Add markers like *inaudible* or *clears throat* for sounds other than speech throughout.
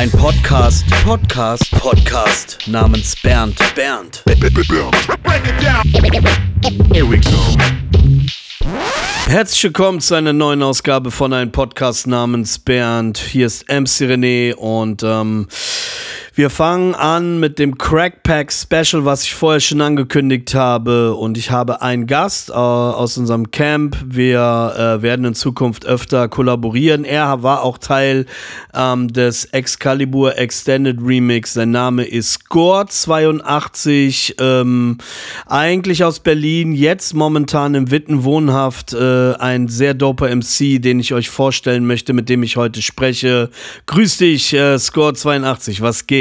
Ein Podcast, Podcast, Podcast namens Bernd, Bernd. Here we go. Herzlich willkommen zu einer neuen Ausgabe von einem Podcast namens Bernd. Hier ist MC René und ähm, wir fangen an mit dem Crackpack Special, was ich vorher schon angekündigt habe. Und ich habe einen Gast äh, aus unserem Camp. Wir äh, werden in Zukunft öfter kollaborieren. Er war auch Teil ähm, des Excalibur Extended Remix. Sein Name ist Score82. Ähm, eigentlich aus Berlin, jetzt momentan im Witten wohnhaft. Äh, ein sehr doper MC, den ich euch vorstellen möchte, mit dem ich heute spreche. Grüß dich, äh, Score82. Was geht?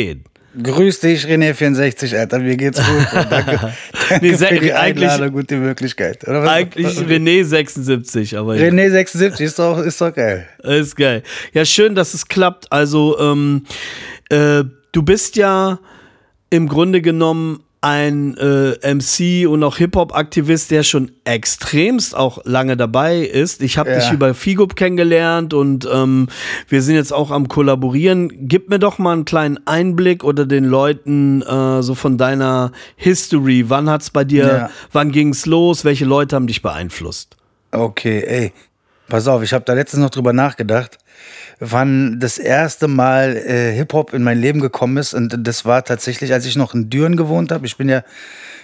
Grüß dich, René64, Alter, mir geht's gut. *laughs* danke danke Nee, für die eigentlich- Einladung und die Möglichkeit. Eigentlich René76, aber ja. René76 ist doch, ist doch geil. Ist geil. Ja, schön, dass es klappt. Also, ähm, äh, du bist ja im Grunde genommen ein äh, MC und auch Hip-Hop-Aktivist, der schon extremst auch lange dabei ist. Ich habe Ja. dich über Figup kennengelernt und ähm, wir sind jetzt auch am Kollaborieren. Gib mir doch mal einen kleinen Einblick oder den Leuten äh, so von deiner History. Wann hat's bei dir, Ja. wann ging's los? Welche Leute haben dich beeinflusst? Okay, ey. Pass auf, ich habe da letztens noch drüber nachgedacht, wann das erste Mal äh, Hip-Hop in mein Leben gekommen ist. Und das war tatsächlich, als ich noch in Düren gewohnt habe. Ich bin ja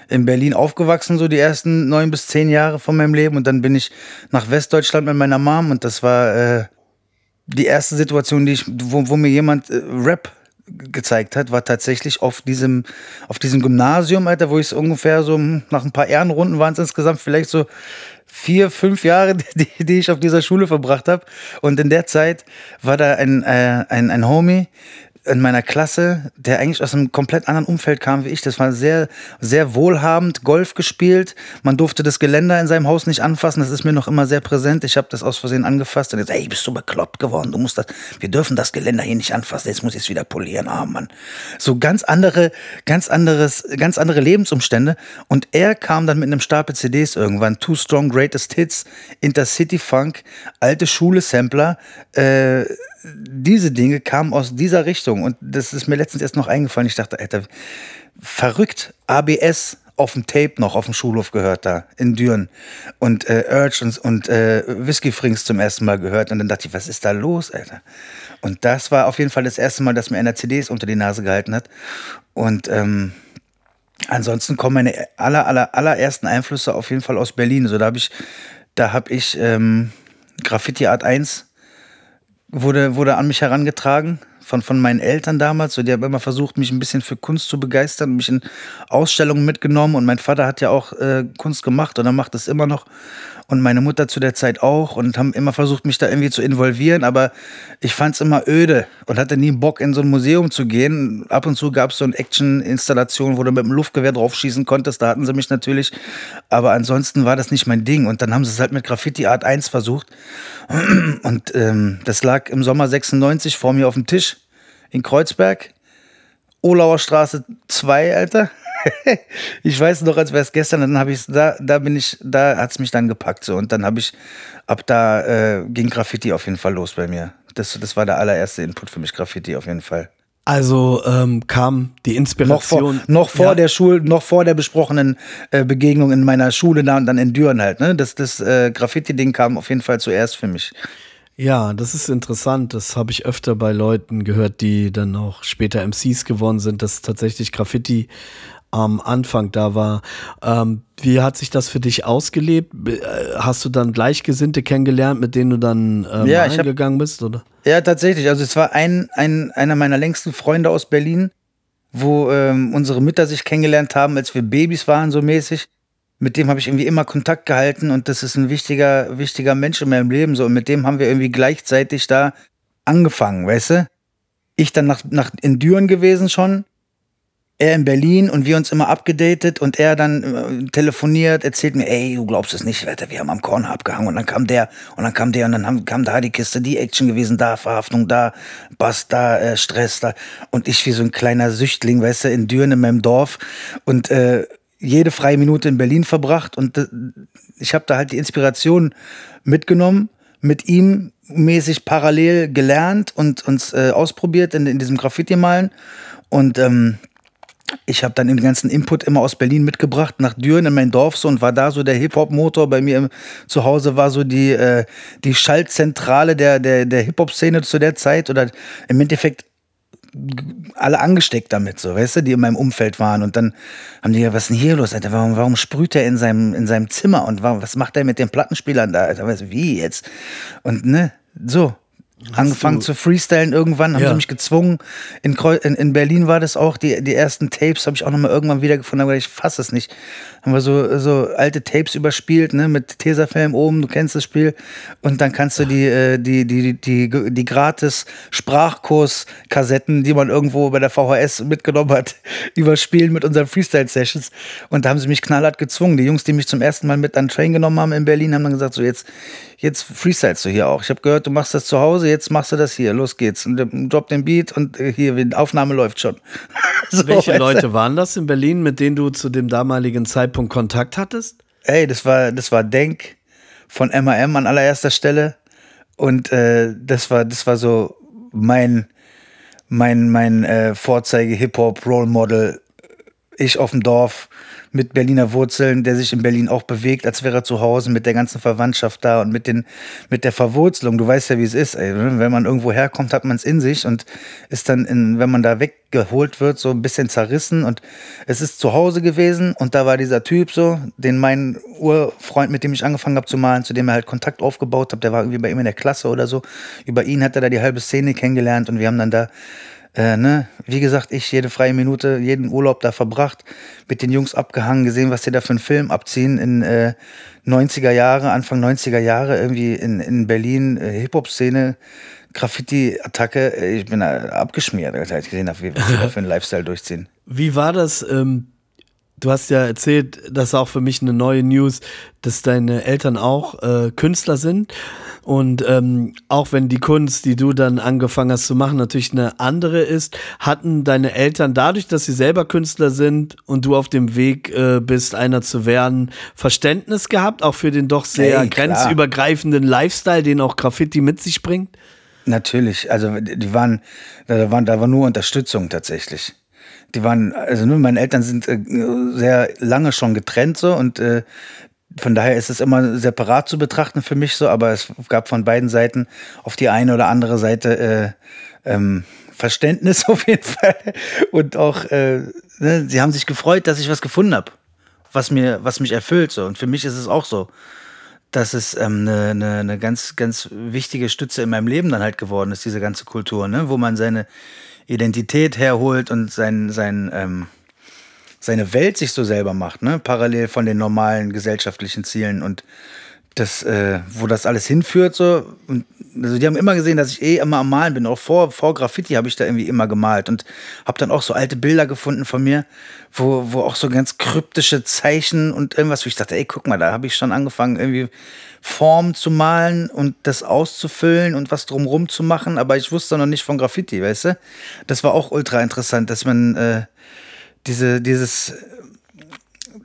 in Berlin aufgewachsen, so die ersten neun bis zehn Jahre von meinem Leben. Und dann bin ich nach Westdeutschland mit meiner Mom. Und das war äh, die erste Situation, die ich, wo, wo mir jemand äh, Rap gezeigt hat, war tatsächlich auf diesem, auf diesem Gymnasium, Alter, wo ich es ungefähr so hm, nach ein paar Ehrenrunden waren es insgesamt vielleicht so vier, fünf Jahre, *laughs* die, die ich auf dieser Schule verbracht habe. Und in der Zeit war da ein, äh, ein, ein Homie in meiner Klasse, der eigentlich aus einem komplett anderen Umfeld kam wie ich. Das war sehr, sehr wohlhabend, Golf gespielt. Man durfte das Geländer in seinem Haus nicht anfassen. Das ist mir noch immer sehr präsent. Ich habe das aus Versehen angefasst und jetzt, ey, bist du bekloppt geworden? Du musst das, wir dürfen das Geländer hier nicht anfassen. Jetzt muss ich es wieder polieren. Ah, Mann. So ganz andere, ganz anderes, ganz andere Lebensumstände. Und er kam dann mit einem Stapel CDs irgendwann. Too Strong Greatest Hits, Intercity Funk, alte Schule Sampler, äh, diese Dinge kamen aus dieser Richtung. Und das ist mir letztens erst noch eingefallen. Ich dachte, Alter, verrückt. ABS auf dem Tape noch auf dem Schulhof gehört da in Düren. Und äh, Urge und, und äh, Whisky Frings zum ersten Mal gehört. Und dann dachte ich, was ist da los, Alter? Und das war auf jeden Fall das erste Mal, dass mir einer CDs unter die Nase gehalten hat. Und ähm, ansonsten kommen meine aller, aller, allerersten Einflüsse auf jeden Fall aus Berlin. So, da habe ich, da habe ich ähm, Graffiti Art 1 wurde, wurde an mich herangetragen von, von meinen Eltern damals. So, die haben immer versucht, mich ein bisschen für Kunst zu begeistern, mich in Ausstellungen mitgenommen. Und mein Vater hat ja auch äh, Kunst gemacht und er macht es immer noch. Und meine Mutter zu der Zeit auch und haben immer versucht, mich da irgendwie zu involvieren. Aber ich fand es immer öde und hatte nie Bock, in so ein Museum zu gehen. Ab und zu gab es so eine Action-Installation, wo du mit dem Luftgewehr draufschießen konntest. Da hatten sie mich natürlich. Aber ansonsten war das nicht mein Ding. Und dann haben sie es halt mit Graffiti Art 1 versucht. *clears throat* Und ähm, das lag im Sommer 96 vor mir auf dem Tisch in Kreuzberg. Olauer Straße 2, Alter. *laughs* ich weiß noch, als wäre es gestern, dann habe ich da, da bin ich, da hat es mich dann gepackt so und dann habe ich, ab da äh, ging Graffiti auf jeden Fall los bei mir. Das, das war der allererste Input für mich, Graffiti auf jeden Fall. Also ähm, kam die Noch Inspiration. vor, noch vor Ja. der Schule, noch vor der besprochenen äh, Begegnung in meiner Schule da und dann in Düren halt. Ne? Das, das äh, Graffiti-Ding kam auf jeden Fall zuerst für mich. Ja, das ist interessant. Das habe ich öfter bei Leuten gehört, die dann auch später MCs geworden sind, dass tatsächlich Graffiti am Anfang da war. Ähm, wie hat sich das für dich ausgelebt? Äh, Hast du dann Gleichgesinnte kennengelernt, mit denen du dann ähm, Ja, hab- eingegangen bist? Oder? Ja, tatsächlich. Also es war ein, ein, einer meiner längsten Freunde aus Berlin, wo ähm, unsere Mütter sich kennengelernt haben, als wir Babys waren, so mäßig. Mit dem habe ich irgendwie immer Kontakt gehalten und das ist ein wichtiger, wichtiger Mensch in meinem Leben. So. Und mit dem haben wir irgendwie gleichzeitig da angefangen, weißt du? Ich dann nach, nach in Düren gewesen schon, er in Berlin und wir uns immer abgedatet und er dann äh, telefoniert, erzählt mir, ey, du glaubst es nicht, Alter, wir haben am Corner abgehangen und dann kam der und dann kam der und dann haben, kam da die Kiste, die Action gewesen, da Verhaftung, da Bass, da äh, Stress, da und ich wie so ein kleiner Süchtling, weißt du, in Düren in meinem Dorf und äh, jede freie Minute in Berlin verbracht und äh, ich habe da halt die Inspiration mitgenommen mit ihm mäßig parallel gelernt und uns äh, ausprobiert in, in diesem Graffiti-Malen. Und ähm, ich habe dann den ganzen Input immer aus Berlin mitgebracht nach Düren in mein Dorf so und war da so der Hip-Hop-Motor. Bei mir im, zu Hause war so die, äh, die Schaltzentrale der, der, der Hip-Hop-Szene zu der Zeit oder im Endeffekt alle angesteckt damit, so, weißt du, die in meinem Umfeld waren. Und dann haben die ja, was ist denn hier los, Alter? Warum, warum sprüht er in seinem, in seinem Zimmer und warum, was macht er mit den Plattenspielern da, Alter? Weißt du, wie jetzt? Und ne, so, angefangen zu freestylen irgendwann, haben Ja. sie mich gezwungen. In, in, in Berlin war das auch, die, die ersten Tapes habe ich auch nochmal irgendwann wiedergefunden, aber ich fasse es nicht. Haben wir so, so alte Tapes überspielt, ne, mit Tesafilm oben, du kennst das Spiel. Und dann kannst du die, äh, die, die, die, die, die gratis Sprachkurs-Kassetten, die man irgendwo bei der VHS mitgenommen hat, *laughs* überspielen mit unseren Freestyle-Sessions. Und da haben sie mich knallhart gezwungen. Die Jungs, die mich zum ersten Mal mit an den Train genommen haben in Berlin, haben dann gesagt, so jetzt, jetzt freestylst du hier auch. Ich habe gehört, du machst das zu Hause, jetzt machst du das hier. Los geht's. Und, äh, Drop den Beat und äh, hier, die Aufnahme läuft schon. *laughs* So, Welche? Leute waren das in Berlin, mit denen du zu dem damaligen Zeitpunkt Kontakt hattest? Ey, das war, das war Denk von MAM an allererster Stelle. Und äh, das war, das war so mein, mein, mein äh, Vorzeige-Hip-Hop-Role-Model. Ich auf dem Dorf mit Berliner Wurzeln, der sich in Berlin auch bewegt, als wäre er zu Hause mit der ganzen Verwandtschaft da und mit, den, mit der Verwurzelung. Du weißt ja, wie es ist. Ey. ne? Wenn man irgendwo herkommt, hat man es in sich und ist dann, in, wenn man da weggeholt wird, so ein bisschen zerrissen. Und es ist zu Hause gewesen und da war dieser Typ so, den mein Urfreund, mit dem ich angefangen habe zu malen, zu dem er halt Kontakt aufgebaut hat, der war irgendwie bei ihm in der Klasse oder so. Über ihn hat er da die halbe Szene kennengelernt und wir haben dann da äh, ne, wie gesagt, ich jede freie Minute, jeden Urlaub da verbracht, mit den Jungs abgehangen, gesehen, was die da für einen Film abziehen in äh, 90er Jahre, Anfang 90er Jahre, irgendwie in, in Berlin, äh, Hip-Hop-Szene, Graffiti-Attacke. Ich bin da abgeschmiert, als ich gesehen habe, wie was die da für einen Lifestyle durchziehen. Wie war das? Ähm, du hast ja erzählt, das ist auch für mich eine neue News, dass deine Eltern auch äh, Künstler sind. Und ähm, auch wenn die Kunst, die du dann angefangen hast zu machen, natürlich eine andere ist, hatten deine Eltern dadurch, dass sie selber Künstler sind und du auf dem Weg äh, bist, einer zu werden, Verständnis gehabt, auch für den doch sehr Ey, klar. grenzübergreifenden Lifestyle, den auch Graffiti mit sich bringt? Natürlich, also die waren, da waren, da war nur Unterstützung tatsächlich. Die waren, also nur meine Eltern sind äh, sehr lange schon getrennt so und äh, von daher ist es immer separat zu betrachten für mich so, aber es gab von beiden Seiten auf die eine oder andere Seite äh, ähm, Verständnis *laughs* auf jeden Fall und auch, äh, ne, sie haben sich gefreut, dass ich was gefunden habe, was mir, was mich erfüllt so und für mich ist es auch so dass es ähm, eine, eine, eine ganz, ganz wichtige Stütze in meinem Leben dann halt geworden ist, diese ganze Kultur, ne? wo man seine Identität herholt und sein, sein, ähm, seine Welt sich so selber macht, ne? parallel von den normalen gesellschaftlichen Zielen und das, äh, wo das alles hinführt, so. Und, also die haben immer gesehen, dass ich eh immer am Malen bin. Auch vor, vor Graffiti habe ich da irgendwie immer gemalt und habe dann auch so alte Bilder gefunden von mir, wo, wo auch so ganz kryptische Zeichen und irgendwas, wo ich dachte, ey, guck mal, da habe ich schon angefangen, irgendwie Formen zu malen und das auszufüllen und was drumrum zu machen, aber ich wusste noch nicht von Graffiti, weißt du? Das war auch ultra interessant, dass man äh, diese, dieses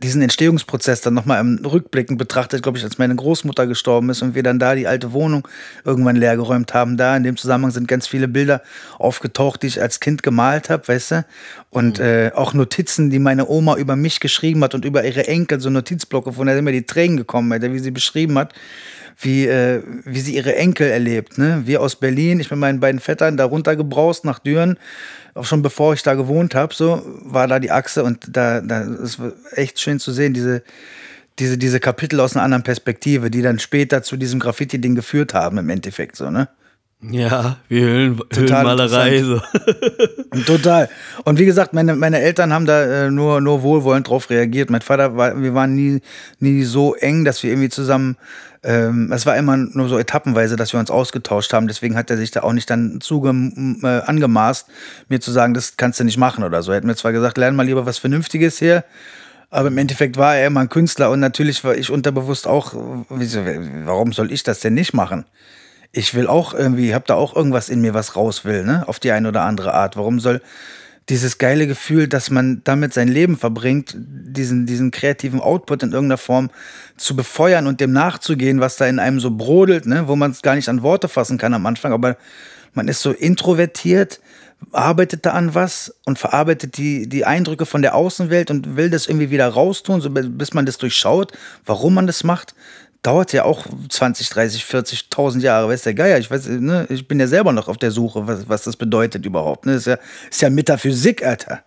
diesen Entstehungsprozess dann nochmal im Rückblicken betrachtet, glaube ich, als meine Großmutter gestorben ist und wir dann da die alte Wohnung irgendwann leergeräumt haben. Da in dem Zusammenhang sind ganz viele Bilder aufgetaucht, die ich als Kind gemalt habe, weißt du? Und äh, auch Notizen, die meine Oma über mich geschrieben hat und über ihre Enkel, so Notizblocke, von der sind mir die Tränen gekommen, Alter, wie sie beschrieben hat, wie, äh, wie sie ihre Enkel erlebt. Ne? Wir aus Berlin, ich mit meinen beiden Vettern da runtergebraust nach Düren, auch schon bevor ich da gewohnt habe, so war da die Achse und da, da war echt schön zu sehen, diese, diese, diese Kapitel aus einer anderen Perspektive, die dann später zu diesem Graffiti-Ding geführt haben im Endeffekt, so, ne? Ja, wie Höhlen, Total Höhlenmalerei. So. Total. Und wie gesagt, meine, meine Eltern haben da äh, nur, nur wohlwollend drauf reagiert. Mein Vater war, wir waren nie, nie so eng, dass wir irgendwie zusammen, ähm, es war immer nur so etappenweise, dass wir uns ausgetauscht haben. Deswegen hat er sich da auch nicht dann zuge, äh, angemaßt, mir zu sagen, das kannst du nicht machen oder so. Er hat mir zwar gesagt, lern mal lieber was Vernünftiges hier. Aber im Endeffekt war er immer ein Künstler und natürlich war ich unterbewusst auch, wieso, warum soll ich das denn nicht machen? Ich will auch irgendwie, hab da auch irgendwas in mir, was raus will, ne? Auf die eine oder andere Art. Warum soll dieses geile Gefühl, dass man damit sein Leben verbringt, diesen, diesen kreativen Output in irgendeiner Form zu befeuern und dem nachzugehen, was da in einem so brodelt, ne? wo man es gar nicht an Worte fassen kann am Anfang, aber man ist so introvertiert, arbeitet da an was und verarbeitet die, die Eindrücke von der Außenwelt und will das irgendwie wieder raustun, so bis man das durchschaut, warum man das macht. Dauert ja auch 20, 30, 40.000 Jahre, weiß der Geier. Ich weiß, ne, ich bin ja selber noch auf der Suche, was, was das bedeutet überhaupt. Ne? ist, ja, ist ja Metaphysik, Alter.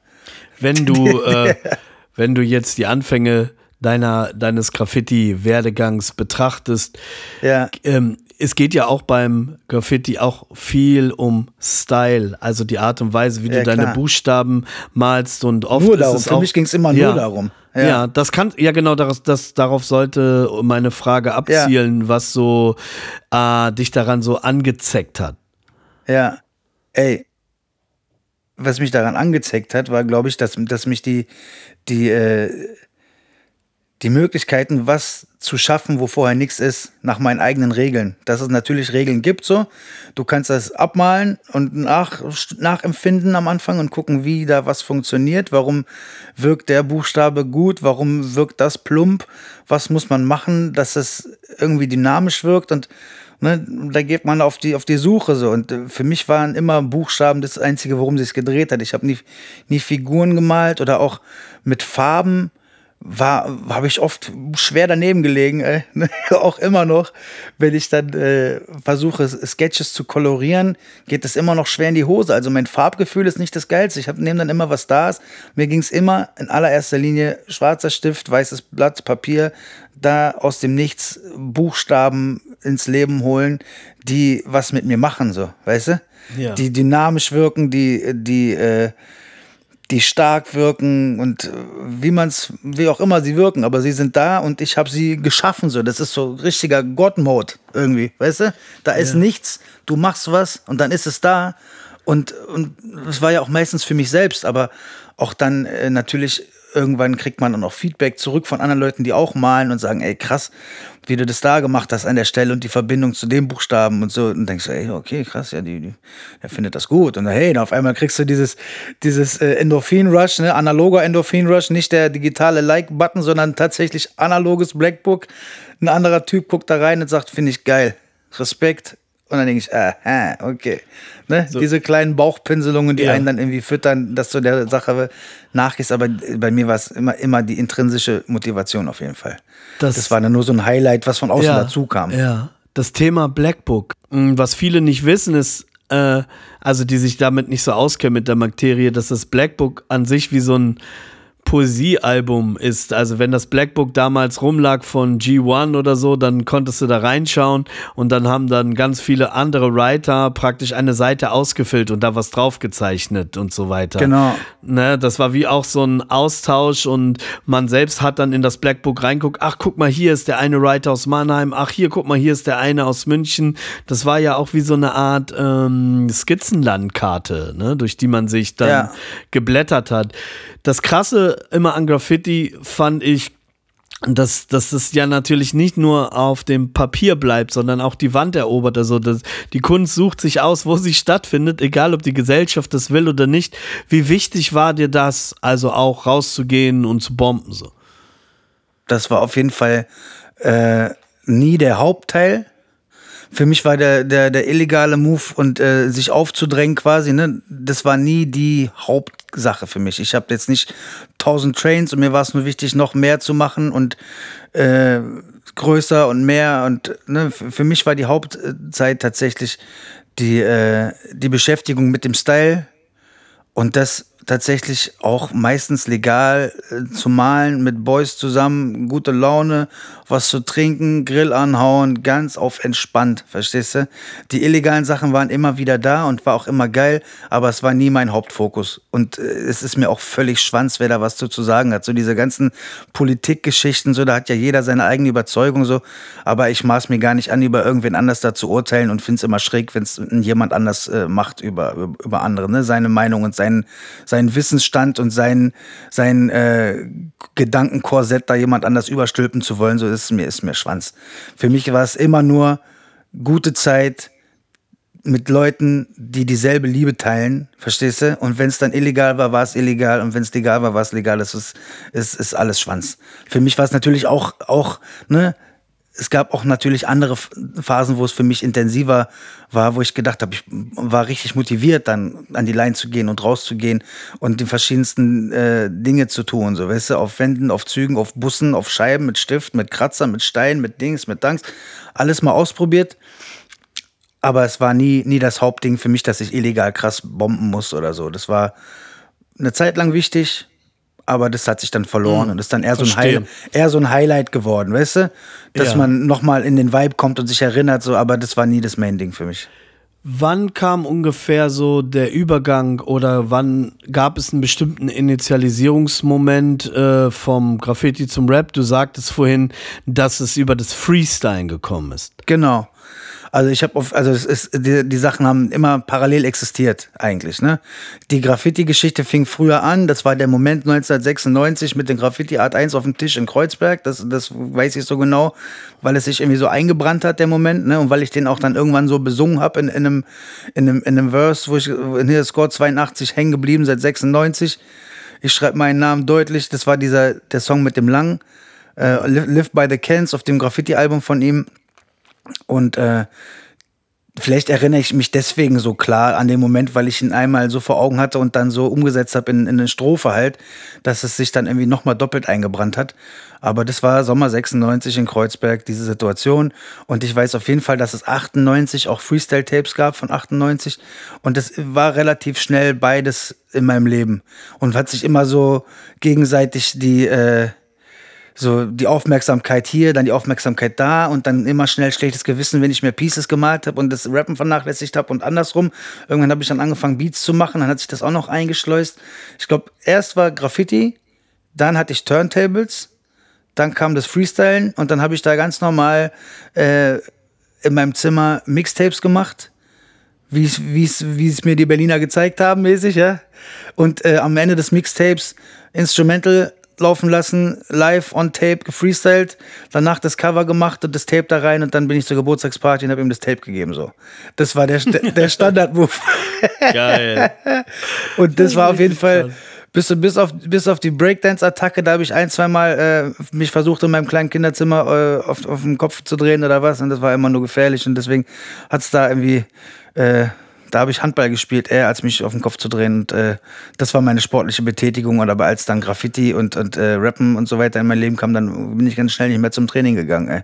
Wenn du, *laughs* äh, wenn du jetzt die Anfänge deiner, deines Graffiti-Werdegangs betrachtest, ja. ähm, es geht ja auch beim Graffiti auch viel um Style, also die Art und Weise, wie ja, du deine klar. Buchstaben malst und oft nur darum. ist es Für mich ging es immer ja, nur darum. Ja. ja. das kann, ja genau, das, das, darauf sollte meine Frage abzielen, ja. was so äh, dich daran so angezeckt hat. Ja, ey, was mich daran angezeckt hat, war, glaube ich, dass, dass mich die, die, äh, die Möglichkeiten, was zu schaffen, wo vorher nichts ist, nach meinen eigenen Regeln. Dass es natürlich Regeln gibt, so. Du kannst das abmalen und nach, nachempfinden am Anfang und gucken, wie da was funktioniert. Warum wirkt der Buchstabe gut? Warum wirkt das plump? Was muss man machen, dass es irgendwie dynamisch wirkt? Und ne, da geht man auf die, auf die Suche, so. Und äh, für mich waren immer Buchstaben das Einzige, worum sich gedreht hat. Ich habe nie, nie Figuren gemalt oder auch mit Farben war, habe ich oft schwer daneben gelegen, ey. *laughs* auch immer noch, wenn ich dann äh, versuche, Sketches zu kolorieren, geht es immer noch schwer in die Hose. Also mein Farbgefühl ist nicht das Geilste. Ich nehme dann immer, was da ist. Mir ging es immer in allererster Linie schwarzer Stift, weißes Blatt, Papier, da aus dem Nichts Buchstaben ins Leben holen, die was mit mir machen, so, weißt du? Ja. Die dynamisch wirken, die, die, äh, die stark wirken und äh, wie man es, wie auch immer sie wirken, aber sie sind da und ich habe sie geschaffen so. Das ist so richtiger God-Mode irgendwie, weißt du? Da ist ja. nichts, du machst was und dann ist es da und und es war ja auch meistens für mich selbst, aber auch dann äh, natürlich irgendwann kriegt man dann auch Feedback zurück von anderen Leuten, die auch malen und sagen, ey, krass, wie du das da gemacht hast an der Stelle und die Verbindung zu dem Buchstaben und so. Und denkst du, ey, okay, krass, ja, die, die, der findet das gut. Und hey, auf einmal kriegst du dieses, dieses äh, Endorphin-Rush, ne, analoger Endorphin-Rush, nicht der digitale Like-Button, sondern tatsächlich analoges Blackbook. Ein anderer Typ guckt da rein und sagt, finde ich geil. Respekt, und dann denke ich, aha, okay. Ne? So. Diese kleinen Bauchpinselungen, die ja. einen dann irgendwie füttern, dass du der Sache nachgehst. Aber bei mir war es immer, immer die intrinsische Motivation auf jeden Fall. Das, das war dann nur so ein Highlight, was von außen ja, dazu kam. Ja, das Thema Blackbook. Hm, was viele nicht wissen, ist, äh, also die sich damit nicht so auskennen mit der Materie, dass das Blackbook an sich wie so ein Poesiealbum ist. Also wenn das Blackbook damals rumlag von G1 oder so, dann konntest du da reinschauen und dann haben dann ganz viele andere Writer praktisch eine Seite ausgefüllt und da was draufgezeichnet und so weiter. Genau. Ne, das war wie auch so ein Austausch und man selbst hat dann in das Blackbook reinguckt, ach guck mal, hier ist der eine Writer aus Mannheim, ach hier, guck mal, hier ist der eine aus München. Das war ja auch wie so eine Art ähm, Skizzenlandkarte, ne, durch die man sich dann ja. geblättert hat. Das Krasse immer an Graffiti fand ich, dass, dass das ja natürlich nicht nur auf dem Papier bleibt, sondern auch die Wand erobert. Also das, die Kunst sucht sich aus, wo sie stattfindet, egal ob die Gesellschaft das will oder nicht. Wie wichtig war dir das, also auch rauszugehen und zu bomben? So? Das war auf jeden Fall äh, nie der Hauptteil für mich war der, der, der illegale Move und äh, sich aufzudrängen quasi, ne, das war nie die Hauptsache für mich. Ich habe jetzt nicht tausend Trains und mir war es nur wichtig, noch mehr zu machen und äh, größer und mehr. Und ne, für mich war die Hauptzeit tatsächlich die, äh, die Beschäftigung mit dem Style und das tatsächlich auch meistens legal äh, zu malen, mit Boys zusammen, gute Laune, was zu trinken, Grill anhauen, ganz auf entspannt, verstehst du? Die illegalen Sachen waren immer wieder da und war auch immer geil, aber es war nie mein Hauptfokus. Und äh, es ist mir auch völlig schwanz, wer da was zu, zu sagen hat. So diese ganzen Politikgeschichten, so, da hat ja jeder seine eigene Überzeugung, so, aber ich maß mir gar nicht an, über irgendwen anders da zu urteilen und finde es immer schräg, wenn es jemand anders äh, macht über, über andere, ne? Seine Meinung und seinen, seinen Wissensstand und sein, sein äh, Gedankenkorsett da jemand anders überstülpen zu wollen, so ist mir, ist mir Schwanz. Für mich war es immer nur gute Zeit, mit Leuten, die dieselbe Liebe teilen, verstehst du? Und wenn es dann illegal war, war es illegal und wenn es legal war, war es legal. Das ist, ist, ist alles Schwanz. Für mich war es natürlich auch, auch, ne? Es gab auch natürlich andere Phasen, wo es für mich intensiver war, wo ich gedacht habe, ich war richtig motiviert, dann an die Line zu gehen und rauszugehen und die verschiedensten äh, Dinge zu tun. So, weißt du, auf Wänden, auf Zügen, auf Bussen, auf Scheiben, mit Stift, mit Kratzer, mit Stein, mit Dings, mit Danks. Alles mal ausprobiert aber es war nie, nie das Hauptding für mich, dass ich illegal krass bomben muss oder so. Das war eine Zeit lang wichtig, aber das hat sich dann verloren Hm, und ist dann eher so, ein. Highlight, eher so ein Highlight geworden, weißt du? Dass Ja. man nochmal in den Vibe kommt und sich erinnert, so, aber das war nie das Main-Ding für mich. Wann kam ungefähr so der Übergang oder wann gab es einen bestimmten Initialisierungsmoment äh, vom Graffiti zum Rap? Du sagtest vorhin, dass es über das Freestyle gekommen ist. Genau. Also ich habe auf, also es ist, die, die Sachen haben immer parallel existiert eigentlich. Ne? Die Graffiti-Geschichte fing früher an. Das war der Moment 1996 mit dem Graffiti Art 1 auf dem Tisch in Kreuzberg. Das, das weiß ich so genau, weil es sich irgendwie so eingebrannt hat der Moment. Ne? Und weil ich den auch dann irgendwann so besungen habe in, in, einem, in, einem, in einem Verse, wo ich in hier Score 82 hängen geblieben seit 96. Ich schreibe meinen Namen deutlich. Das war dieser der Song mit dem Lang. Äh, Live, Live by the Cans auf dem Graffiti-Album von ihm. Und äh, vielleicht erinnere ich mich deswegen so klar an den Moment, weil ich ihn einmal so vor Augen hatte und dann so umgesetzt habe in, in eine Strophe halt, dass es sich dann irgendwie nochmal doppelt eingebrannt hat. Aber das war Sommer 96 in Kreuzberg, diese Situation. Und ich weiß auf jeden Fall, dass es 98 auch Freestyle-Tapes gab von 98. Und das war relativ schnell beides in meinem Leben. Und hat sich immer so gegenseitig die, äh, so die Aufmerksamkeit hier, dann die Aufmerksamkeit da und dann immer schnell schlechtes Gewissen, wenn ich mehr Pieces gemalt habe und das Rappen vernachlässigt habe und andersrum. Irgendwann habe ich dann angefangen, Beats zu machen, dann hat sich das auch noch eingeschleust. Ich glaube, erst war Graffiti, dann hatte ich Turntables, dann kam das Freestylen und dann habe ich da ganz normal äh, in meinem Zimmer Mixtapes gemacht wie es- wie es wie es mir die Berliner gezeigt haben, mäßig, ja. Und äh, am Ende des Mixtapes Instrumental laufen lassen, live on Tape gefreestylt, danach das Cover gemacht und das Tape da rein und dann bin ich zur Geburtstagsparty und habe ihm das Tape gegeben so. Das war der der *laughs* Standard-Move. Geil. *laughs* Und das war auf jeden Fall krass. bis, bis, auf, bis auf die Breakdance-Attacke, da habe ich ein, zweimal äh, mich versucht, in meinem kleinen Kinderzimmer äh, auf, auf den Kopf zu drehen oder was. Und das war immer nur gefährlich. Und deswegen hat es da irgendwie, äh, da habe ich Handball gespielt, eher als mich auf den Kopf zu drehen. Und äh, das war meine sportliche Betätigung. Und aber als dann Graffiti und, und äh, Rappen und so weiter in mein Leben kam, dann bin ich ganz schnell nicht mehr zum Training gegangen. Ey.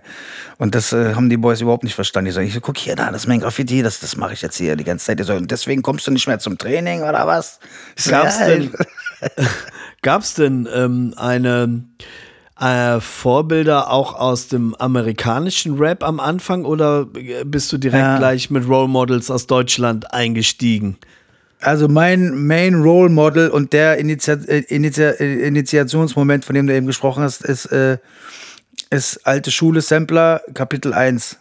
Und das äh, haben die Boys überhaupt nicht verstanden. Die sagen, ich so, guck hier, da, das ist mein Graffiti, das, das mache ich jetzt hier die ganze Zeit. Die und deswegen kommst du nicht mehr zum Training oder was? Gab's ja, denn, *laughs* gab's denn ähm, eine äh, Vorbilder auch aus dem amerikanischen Rap am Anfang oder bist du direkt Ja. gleich mit Role Models aus Deutschland eingestiegen? Also mein Main Role Model und der Initi äh, Initi äh, Initiationsmoment, von dem du eben gesprochen hast, ist, äh, ist Alte Schule Sampler Kapitel 1.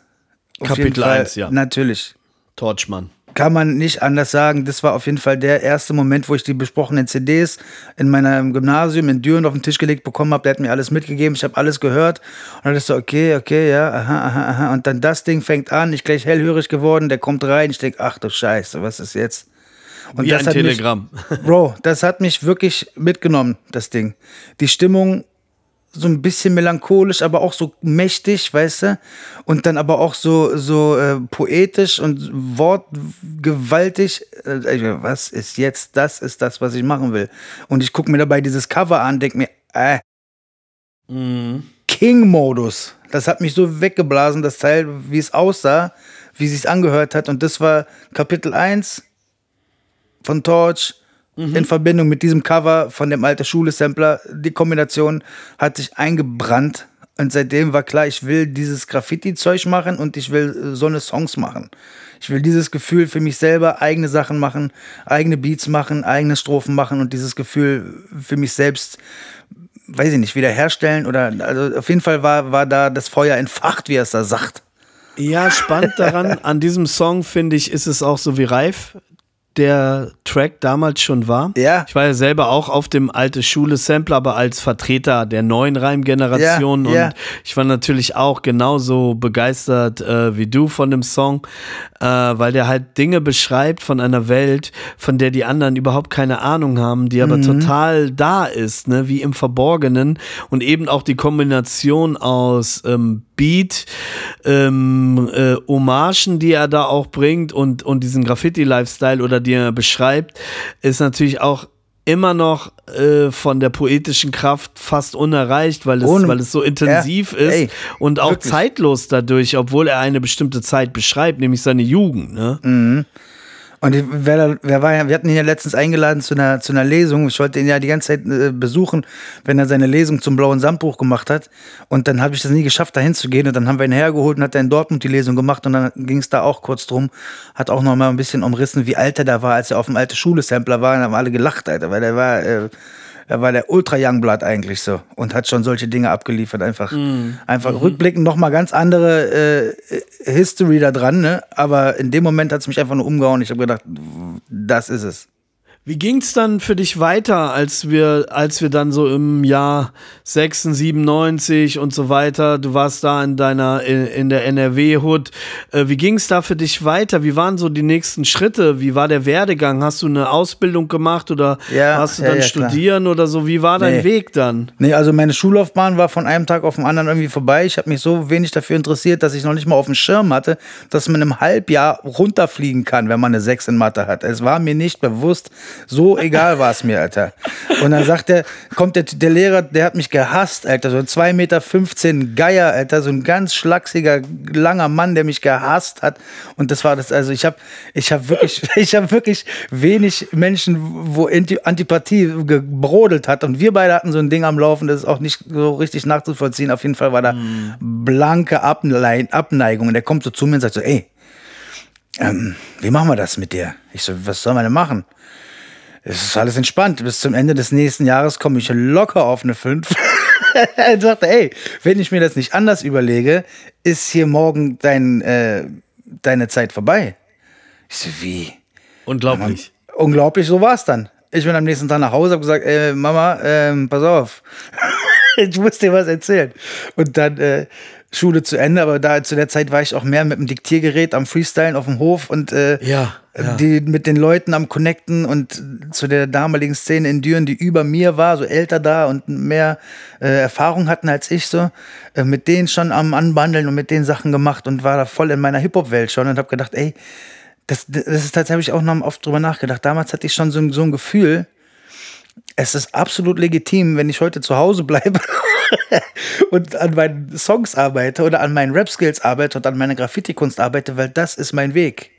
Auf Kapitel jeden Fall, 1, ja. Natürlich. Torchmann. Kann man nicht anders sagen. Das war auf jeden Fall der erste Moment, wo ich die besprochenen CDs in meinem Gymnasium in Düren auf den Tisch gelegt bekommen habe. Der hat mir alles mitgegeben. Ich habe alles gehört. Und dann ist so, okay, okay, ja, aha, aha, aha. Und dann das Ding fängt an. Ich gleich hellhörig geworden. Der kommt rein. Ich denke, ach du Scheiße, was ist jetzt? Und Wie ein hat mich- Telegramm. *laughs* Bro, das hat mich wirklich mitgenommen, das Ding. Die Stimmung so ein bisschen melancholisch, aber auch so mächtig, weißt du? Und dann aber auch so, so äh, poetisch und wortgewaltig. Äh, was ist jetzt? Das ist das, was ich machen will. Und ich gucke mir dabei dieses Cover an, denk mir, äh, Mhm. King-Modus. Das hat mich so weggeblasen, das Teil, wie es aussah, wie es sich angehört hat. Und das war Kapitel 1 von Torch in Verbindung mit diesem Cover von dem alte Schule-Sampler. Die Kombination hat sich eingebrannt. Und seitdem war klar, ich will dieses Graffiti-Zeug machen und ich will äh, so eine Songs machen. Ich will dieses Gefühl für mich selber, eigene Sachen machen, eigene Beats machen, eigene Strophen machen und dieses Gefühl für mich selbst weiß ich nicht, wiederherstellen oder also auf jeden Fall war, war da das Feuer entfacht, wie er es da sagt. Ja, spannend daran, *laughs* an diesem Song finde ich, ist es auch so wie Reif, der Track damals schon war. Ja. Ich war ja selber auch auf dem alte Schule Sampler, aber als Vertreter der neuen Reimgeneration. Ja, ja. Und ich war natürlich auch genauso begeistert äh, wie du von dem Song, äh, weil der halt Dinge beschreibt von einer Welt, von der die anderen überhaupt keine Ahnung haben, die aber Mhm. total da ist, ne? wie im Verborgenen. Und eben auch die Kombination aus ähm, Beat, ähm, äh, Hommagen, die er da auch bringt und, und diesen Graffiti-Lifestyle oder die er beschreibt, ist natürlich auch immer noch äh, von der poetischen Kraft fast unerreicht, weil es, Ohne- weil es so intensiv Ja, ist ey, und auch wirklich. zeitlos dadurch, obwohl er eine bestimmte Zeit beschreibt, nämlich seine Jugend. Ne? Mhm. Und wer, wer war ja, wir hatten ihn ja letztens eingeladen zu einer, zu einer Lesung. Ich wollte ihn ja die ganze Zeit äh, besuchen, wenn er seine Lesung zum Blauen Sandbuch gemacht hat. Und dann habe ich das nie geschafft, da hinzugehen. Und dann haben wir ihn hergeholt und hat er in Dortmund die Lesung gemacht. Und dann ging es da auch kurz drum. Hat auch noch mal ein bisschen umrissen, wie alt er da war, als er auf dem alte Schule-Sampler war. Und haben alle gelacht, Alter, weil er war, äh, er war der Ultra Youngblood eigentlich so und hat schon solche Dinge abgeliefert. Einfach, einfach rückblickend noch mal ganz andere äh, History da dran. Ne? Aber in dem Moment hat es mich einfach nur umgehauen. Ich habe gedacht, das ist es. Wie ging's dann für dich weiter, als wir, als wir dann so im Jahr 96, 97 und so weiter, du warst da in deiner, in, in der NRW-Hood. Äh, wie ging's da für dich weiter? Wie waren so die nächsten Schritte? Wie war der Werdegang? Hast du eine Ausbildung gemacht oder Ja, hast du ja, dann ja, klar. studieren oder so? Wie war dein Nee. Weg dann? Nee, also meine Schullaufbahn war von einem Tag auf den anderen irgendwie vorbei. Ich habe mich so wenig dafür interessiert, dass ich noch nicht mal auf dem Schirm hatte, dass man im Halbjahr runterfliegen kann, wenn man eine 6 in Mathe hat. Es war mir nicht bewusst. So egal war es mir, Alter. Und dann sagt er, kommt der, der Lehrer, der hat mich gehasst, Alter. So ein 2,15 Meter Geier, Alter. So ein ganz schlachsiger, langer Mann, der mich gehasst hat. Und das war das, also ich habe ich hab wirklich, *laughs* ich habe wirklich wenig Menschen, wo Anti- Antipathie gebrodelt hat. Und wir beide hatten so ein Ding am Laufen, das ist auch nicht so richtig nachzuvollziehen. Auf jeden Fall war da blanke Abnei- Abneigung. Und der kommt so zu mir und sagt so, ey, ähm, wie machen wir das mit dir? Ich so, was soll man denn machen? Es ist alles entspannt. Bis zum Ende des nächsten Jahres komme ich locker auf eine 5. *laughs* er sagte, ey, wenn ich mir das nicht anders überlege, ist hier morgen dein, äh, deine Zeit vorbei. Ich so, wie? Unglaublich. Unglaublich, so war es dann. Ich bin am nächsten Tag nach Hause, habe gesagt, äh, Mama, ähm, pass auf. *laughs* ich muss dir was erzählen. Und dann äh, Schule zu Ende, aber da zu der Zeit war ich auch mehr mit dem Diktiergerät am Freestylen auf dem Hof und äh, Ja, ja. die mit den Leuten am Connecten und zu der damaligen Szene in Düren, die über mir war, so älter da und mehr äh, Erfahrung hatten als ich so, äh, mit denen schon am Anbandeln und mit den Sachen gemacht und war da voll in meiner Hip-Hop-Welt schon und habe gedacht, ey, das, das ist tatsächlich auch noch oft drüber nachgedacht. Damals hatte ich schon so, so ein Gefühl, es ist absolut legitim, wenn ich heute zu Hause *laughs* bleibe *laughs* und an meinen Songs arbeite oder an meinen Rap-Skills arbeite und an meiner Graffiti-Kunst arbeite, weil das ist mein Weg.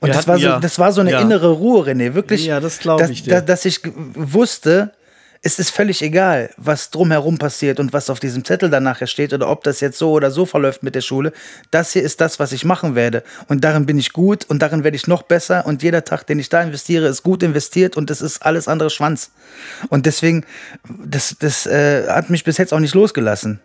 Und Wir das, war so, ja- das war so eine ja. innere Ruhe, René, wirklich. Ja, das glaub dass- ich dir. Dass, dass ich wusste, es ist völlig egal, was drumherum passiert und was auf diesem Zettel dann nachher steht oder ob das jetzt so oder so verläuft mit der Schule. Das hier ist das, was ich machen werde. Und darin bin ich gut und darin werde ich noch besser. Und jeder Tag, den ich da investiere, ist gut investiert und das ist alles andere Schwanz. Und deswegen, das, das äh, hat mich bis jetzt auch nicht losgelassen.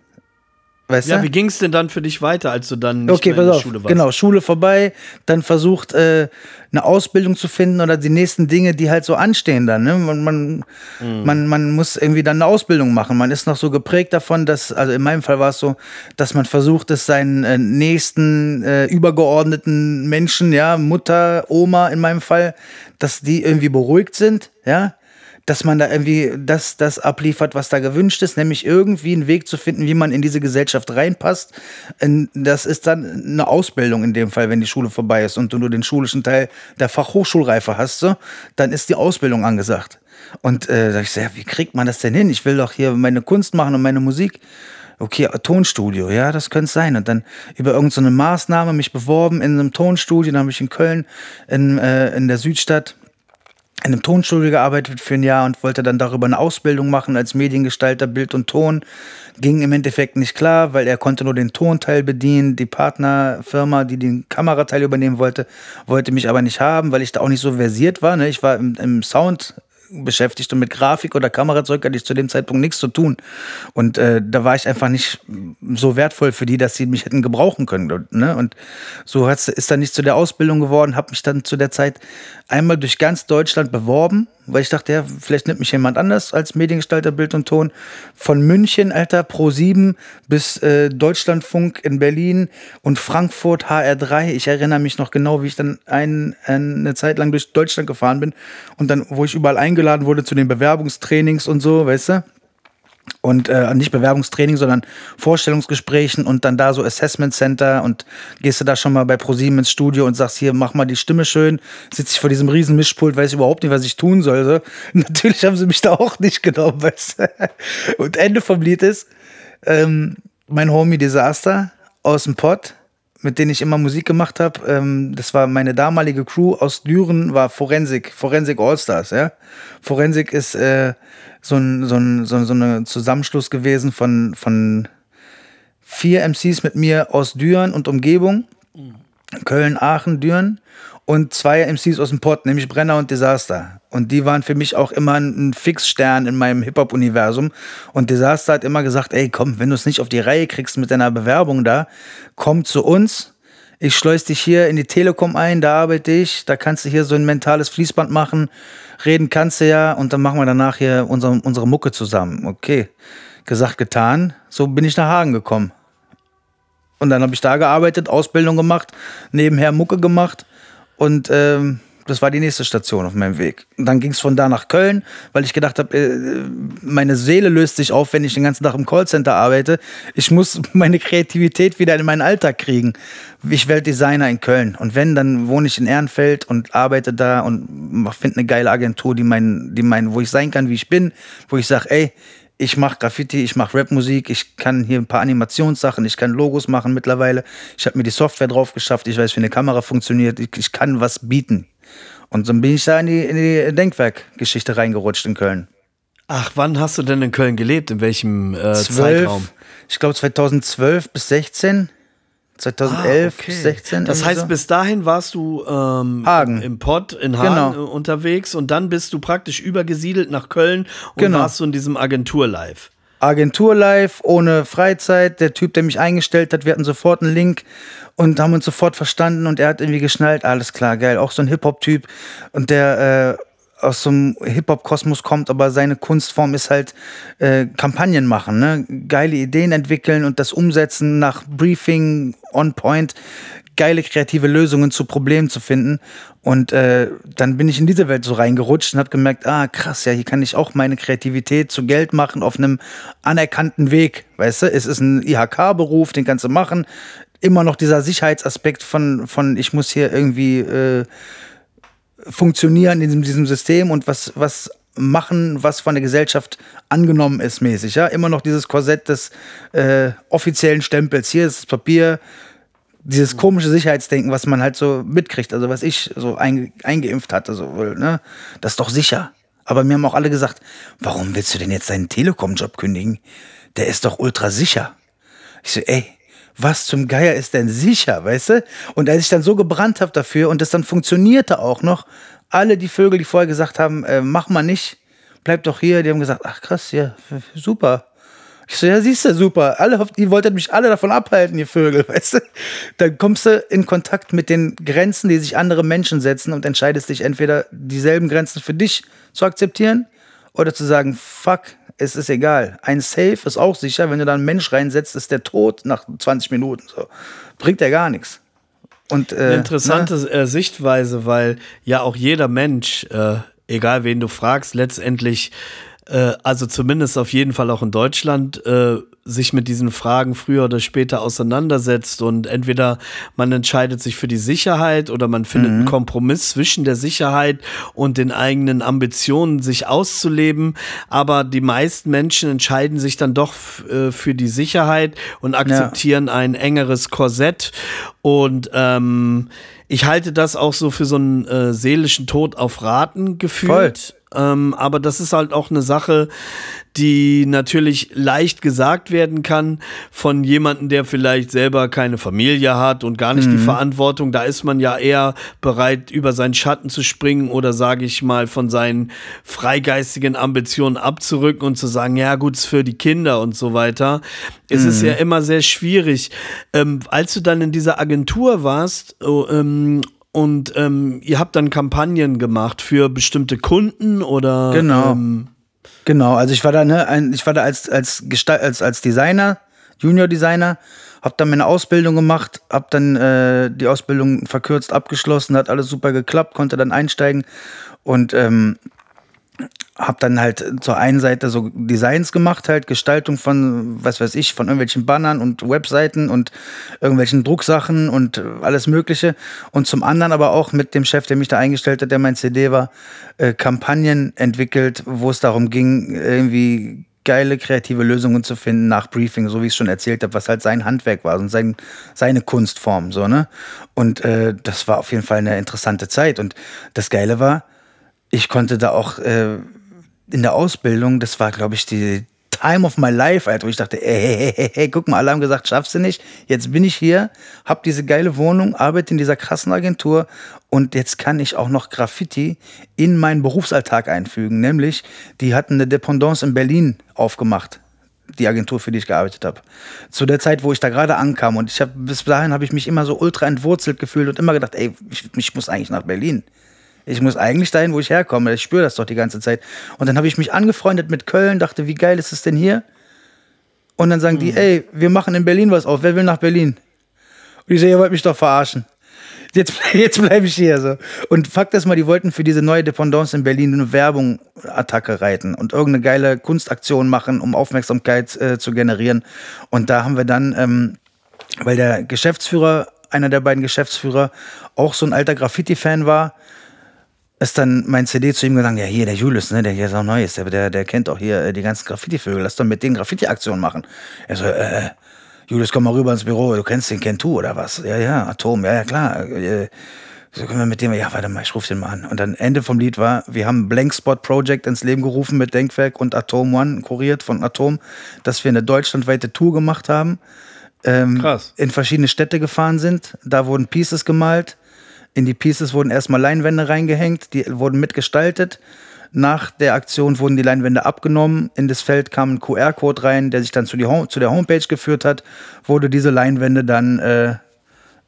Weißt Ja, du? wie ging's denn dann für dich weiter, als du dann nicht Okay, mehr in der auf. Schule warst? Genau, Schule vorbei, dann versucht, äh, eine Ausbildung zu finden oder die nächsten Dinge, die halt so anstehen dann. Ne? Man, man, Mhm. man, man muss irgendwie dann eine Ausbildung machen. Man ist noch so geprägt davon, dass, also in meinem Fall war es so, dass man versucht, es seinen äh, nächsten äh, übergeordneten Menschen, ja, Mutter, Oma in meinem Fall, dass die irgendwie beruhigt sind, ja, dass man da irgendwie das, das abliefert, was da gewünscht ist, nämlich irgendwie einen Weg zu finden, wie man in diese Gesellschaft reinpasst. Das ist dann eine Ausbildung in dem Fall, wenn die Schule vorbei ist und du nur den schulischen Teil der Fachhochschulreife hast, so, dann ist die Ausbildung angesagt. Und äh, da ich so, ja, wie kriegt man das denn hin? Ich will doch hier meine Kunst machen und meine Musik. Okay, Tonstudio, ja, das könnte sein. Und dann über irgendeine Maßnahme mich beworben in einem Tonstudio. Dann habe ich in Köln in, äh, in der Südstadt in einem Tonstudio gearbeitet für ein Jahr und wollte dann darüber eine Ausbildung machen als Mediengestalter, Bild und Ton. Ging im Endeffekt nicht klar, weil er konnte nur den Tonteil bedienen. Die Partnerfirma, die den Kamerateil übernehmen wollte, wollte mich aber nicht haben, weil ich da auch nicht so versiert war. Ne? Ich war im, im Sound beschäftigt und mit Grafik oder Kamerazeug hatte ich zu dem Zeitpunkt nichts zu tun. Und äh, da war ich einfach nicht so wertvoll für die, dass sie mich hätten gebrauchen können. Ne? Und so ist dann nicht zu der Ausbildung geworden, habe mich dann zu der Zeit einmal durch ganz Deutschland beworben, weil ich dachte, ja, vielleicht nimmt mich jemand anders als Mediengestalter Bild und Ton. Von München, Alter, Pro 7 bis äh, Deutschlandfunk in Berlin und Frankfurt HR3. Ich erinnere mich noch genau, wie ich dann ein, eine Zeit lang durch Deutschland gefahren bin und dann, wo ich überall eingeladen wurde zu den Bewerbungstrainings und so, weißt du? Und äh, nicht Bewerbungstraining, sondern Vorstellungsgesprächen und dann da so Assessment Center und gehst du da schon mal bei ProSieben ins Studio und sagst hier, mach mal die Stimme schön, sitze ich vor diesem riesen Mischpult, weiß überhaupt nicht, was ich tun soll. So. *laughs* Natürlich haben sie mich da auch nicht genommen, *laughs* weißt du? Und Ende vom Lied ist, ähm, mein Homie Disaster aus dem Pott, mit denen ich immer Musik gemacht habe, ähm, das war meine damalige Crew aus Düren, war Forensik, Forensik Allstars, ja. Forensik ist äh, so ein, so ein, so, so ein Zusammenschluss gewesen von, von vier MCs mit mir aus Düren und Umgebung. Köln, Aachen, Düren und zwei MCs aus dem Pott, nämlich Brenner und Disaster. Und die waren für mich auch immer ein Fixstern in meinem Hip-Hop-Universum. Und Disaster hat immer gesagt, ey, komm, wenn du es nicht auf die Reihe kriegst mit deiner Bewerbung da, komm zu uns. Ich schleus dich hier in die Telekom ein, da arbeite ich, da kannst du hier so ein mentales Fließband machen reden kannst du ja und dann machen wir danach hier unsere, unsere Mucke zusammen. Okay, gesagt, getan. So bin ich nach Hagen gekommen. Und dann habe ich da gearbeitet, Ausbildung gemacht, nebenher Mucke gemacht und ähm, das war die nächste Station auf meinem Weg. Und dann ging es von da nach Köln, weil ich gedacht habe, äh, meine Seele löst sich auf, wenn ich den ganzen Tag im Callcenter arbeite. Ich muss *laughs* meine Kreativität wieder in meinen Alltag kriegen. Ich werde Designer in Köln. Und wenn, dann wohne ich in Ehrenfeld und arbeite da und finde eine geile Agentur, die mein, die mein, wo ich sein kann, wie ich bin, wo ich sage, ey, ich mache Graffiti, ich mache Rapmusik, ich kann hier ein paar Animationssachen, ich kann Logos machen mittlerweile. Ich habe mir die Software drauf geschafft, ich weiß, wie eine Kamera funktioniert, ich, ich kann was bieten. Und dann bin ich da in die, in die Denkwerkgeschichte reingerutscht in Köln. Ach, wann hast du denn in Köln gelebt? In welchem äh, 12, Zeitraum? Ich glaube 2012 bis 16. 2011 ah, okay. bis 16. Das heißt, so. bis dahin warst du ähm, Hagen. im Pott in Hagen genau. unterwegs und dann bist du praktisch übergesiedelt nach Köln und genau. warst du in diesem Agentur-Live. Agentur live, ohne Freizeit. Der Typ, der mich eingestellt hat, wir hatten sofort einen Link und haben uns sofort verstanden und er hat irgendwie geschnallt, alles klar, geil. Auch so ein Hip-Hop-Typ und der äh, aus einem Hip-Hop-Kosmos kommt, aber seine Kunstform ist halt äh, Kampagnen machen, ne? geile Ideen entwickeln und das umsetzen nach Briefing, on point geile kreative Lösungen zu Problemen zu finden. Und äh, dann bin ich in diese Welt so reingerutscht und habe gemerkt, ah krass, ja, hier kann ich auch meine Kreativität zu Geld machen auf einem anerkannten Weg. Weißt du, es ist ein IHK-Beruf, den kannst du machen. Immer noch dieser Sicherheitsaspekt von, von ich muss hier irgendwie äh, funktionieren in diesem, diesem System und was, was machen, was von der Gesellschaft angenommen ist, mäßig. Ja? Immer noch dieses Korsett des äh, offiziellen Stempels. Hier ist das Papier, dieses komische Sicherheitsdenken, was man halt so mitkriegt, also was ich so einge eingeimpft hatte, so, ne, das ist doch sicher. Aber mir haben auch alle gesagt, warum willst du denn jetzt deinen Telekom-Job kündigen? Der ist doch ultra sicher. Ich so, ey, was zum Geier ist denn sicher, weißt du? Und als ich dann so gebrannt habe dafür und das dann funktionierte auch noch, alle die Vögel, die vorher gesagt haben, äh, mach mal nicht, bleib doch hier, die haben gesagt, ach krass, ja, super. Ich so, ja, siehst du, super. Alle, die wollten mich alle davon abhalten, ihr Vögel, *laughs* weißt du? Dann kommst du in Kontakt mit den Grenzen, die sich andere Menschen setzen und entscheidest dich entweder dieselben Grenzen für dich zu akzeptieren oder zu sagen, fuck, es ist egal. Ein Safe ist auch sicher, wenn du da einen Mensch reinsetzt, ist der tot nach 20 Minuten. So. Bringt ja gar nichts. Und, äh, Eine interessante ne? Sichtweise, weil ja auch jeder Mensch, äh, egal wen du fragst, letztendlich äh, also zumindest auf jeden Fall auch in Deutschland, äh, sich mit diesen Fragen früher oder später auseinandersetzt und entweder man entscheidet sich für die Sicherheit oder man findet mhm. einen Kompromiss zwischen der Sicherheit und den eigenen Ambitionen, sich auszuleben. Aber die meisten Menschen entscheiden sich dann doch äh, für die Sicherheit und akzeptieren ja. ein engeres Korsett und ähm, ich halte das auch so für so einen äh, seelischen Tod auf Raten gefühlt. Ähm, aber das ist halt auch eine Sache, die natürlich leicht gesagt werden kann von jemandem, der vielleicht selber keine Familie hat und gar nicht mhm. die Verantwortung. Da ist man ja eher bereit, über seinen Schatten zu springen oder sage ich mal von seinen freigeistigen Ambitionen abzurücken und zu sagen, ja gut, ist für die Kinder und so weiter. Es mhm. ist ja immer sehr schwierig. Ähm, als du dann in dieser Agentur warst oh, ähm, und ähm, ihr habt dann Kampagnen gemacht für bestimmte Kunden oder genau. Ähm, Genau, also ich war da, ne, ein, ich war da als, als, Gestalt, als, als Designer, Junior Designer, hab dann meine Ausbildung gemacht, hab dann äh, die Ausbildung verkürzt abgeschlossen, hat alles super geklappt, konnte dann einsteigen und ähm, habe dann halt zur einen Seite so Designs gemacht, halt Gestaltung von, was weiß ich, von irgendwelchen Bannern und Webseiten und irgendwelchen Drucksachen und alles Mögliche. Und zum anderen aber auch mit dem Chef, der mich da eingestellt hat, der mein CD war, äh, Kampagnen entwickelt, wo es darum ging, irgendwie geile kreative Lösungen zu finden nach Briefing, so wie ich es schon erzählt habe, was halt sein Handwerk war und sein, seine Kunstform, so, ne? Und äh, das war auf jeden Fall eine interessante Zeit. Und das Geile war, ich konnte da auch äh, in der Ausbildung, das war, glaube ich, die Time of my life, Alter, wo ich dachte, ey, hey, hey, hey, guck mal, alle haben gesagt, schaffst du nicht. Jetzt bin ich hier, hab diese geile Wohnung, arbeite in dieser krassen Agentur und jetzt kann ich auch noch Graffiti in meinen Berufsalltag einfügen. Nämlich, die hatten eine Dependance in Berlin aufgemacht die Agentur, für die ich gearbeitet habe. Zu der Zeit, wo ich da gerade ankam und ich habe bis dahin habe ich mich immer so ultra entwurzelt gefühlt und immer gedacht, ey, ich, ich muss eigentlich nach Berlin. Ich muss eigentlich dahin, wo ich herkomme. Ich spüre das doch die ganze Zeit. Und dann habe ich mich angefreundet mit Köln, dachte, wie geil ist es denn hier? Und dann sagen mhm. die, ey, wir machen in Berlin was auf. Wer will nach Berlin? Und ich sehe, ihr wollt mich doch verarschen. Jetzt, *laughs* jetzt bleibe ich hier so. Und Fakt ist mal, die wollten für diese neue Dependance in Berlin eine Werbung, Attacke reiten und irgendeine geile Kunstaktion machen, um Aufmerksamkeit äh, zu generieren. Und da haben wir dann, ähm, weil der Geschäftsführer, einer der beiden Geschäftsführer, auch so ein alter Graffiti-Fan war, ist dann mein CD zu ihm gesagt, ja hier, der Julius, ne, der hier ist auch neu ist, der, der, der kennt auch hier äh, die ganzen Graffiti-Vögel, lass doch mit denen Graffiti-Aktionen machen. Er so, äh, Julius, komm mal rüber ins Büro, du kennst den Kentu oder was? Ja, ja, Atom, ja, ja, klar. Äh, so können wir mit dem, ja, warte mal, ich ruf den mal an. Und dann Ende vom Lied war, wir haben Blank Spot Project ins Leben gerufen mit Denkwerk und Atom One, kuriert von Atom, dass wir eine deutschlandweite Tour gemacht haben. Ähm, Krass. In verschiedene Städte gefahren sind. Da wurden Pieces gemalt in die Pieces wurden erstmal Leinwände reingehängt, die wurden mitgestaltet. Nach der Aktion wurden die Leinwände abgenommen. In das Feld kam ein QR-Code rein, der sich dann zu, zu der Homepage geführt hat. Wurde diese Leinwände dann äh,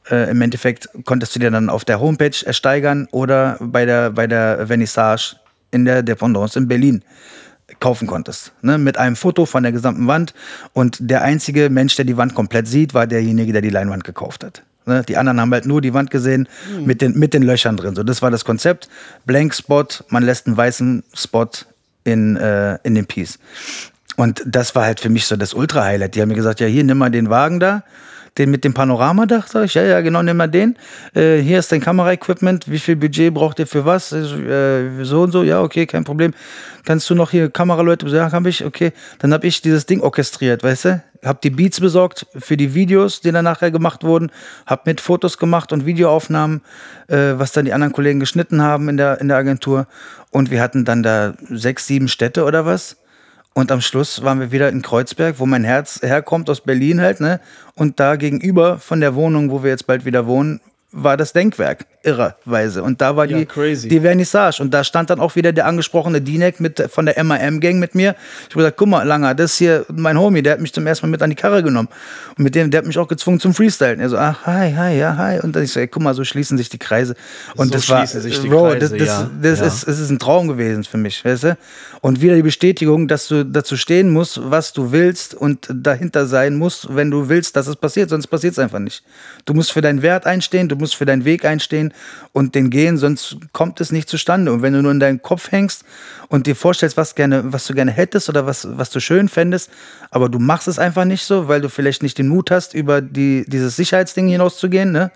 äh, im Endeffekt konntest du dir dann auf der Homepage ersteigern oder bei der, bei der Vernissage in der Dependance in Berlin kaufen konntest. Ne? Mit einem Foto von der gesamten Wand. Und der einzige Mensch, der die Wand komplett sieht, war derjenige, der die Leinwand gekauft hat. Ne? Die anderen haben halt nur die Wand gesehen mhm. mit, den, mit den Löchern drin. So, das war das Konzept. Blank Spot, man lässt einen weißen Spot in, äh, in den Piece. Und das war halt für mich so das Ultra-Highlight. Die haben mir gesagt, ja, hier, nimm mal den Wagen da den mit dem Panoramadach, sag ich, ja, ja, genau, nimm mal den. Äh, hier ist dein Kameraequipment, wie viel Budget braucht ihr für was? Äh, so und so, ja, okay, kein Problem. Kannst du noch hier Kameraleute besorgen? Hab ich, okay. Dann habe ich dieses Ding orchestriert, weißt du? Hab die Beats besorgt für die Videos, die dann nachher gemacht wurden, hab mit Fotos gemacht und Videoaufnahmen, äh, was dann die anderen Kollegen geschnitten haben in der, in der Agentur. Und wir hatten dann da sechs, sieben Städte oder was und am Schluss waren wir wieder in Kreuzberg, wo mein Herz herkommt, aus Berlin halt, ne? Und da gegenüber von der Wohnung, wo wir jetzt bald wieder wohnen, war das Denkwerk, irrerweise. Und da war ja, die, crazy. die Vernissage. Und da stand dann auch wieder der angesprochene Dinek mit, von der MAM-Gang mit mir. Ich habe gesagt, guck mal, Langer, das ist hier mein Homie, der hat mich zum ersten Mal mit an die Karre genommen. Und mit dem, der hat mich auch gezwungen zum Freestylen. Er so, ach, hi, hi, ja, hi. Und dann ich so, ey, guck mal, so schließen sich die Kreise. Und so das war, Bro, Kreise, das, das, ja. das, ja. Ist, das ist ein Traum gewesen für mich, weißt du? Und wieder die Bestätigung, dass du dazu stehen musst, was du willst und dahinter sein musst, wenn du willst, dass es passiert, sonst passiert es einfach nicht. Du musst für deinen Wert einstehen, du musst für deinen Weg einstehen und den gehen, sonst kommt es nicht zustande. Und wenn du nur in deinen Kopf hängst und dir vorstellst, was, gerne, was du gerne hättest oder was, was du schön fändest, aber du machst es einfach nicht so, weil du vielleicht nicht den Mut hast, über die, dieses Sicherheitsding hinauszugehen, ne?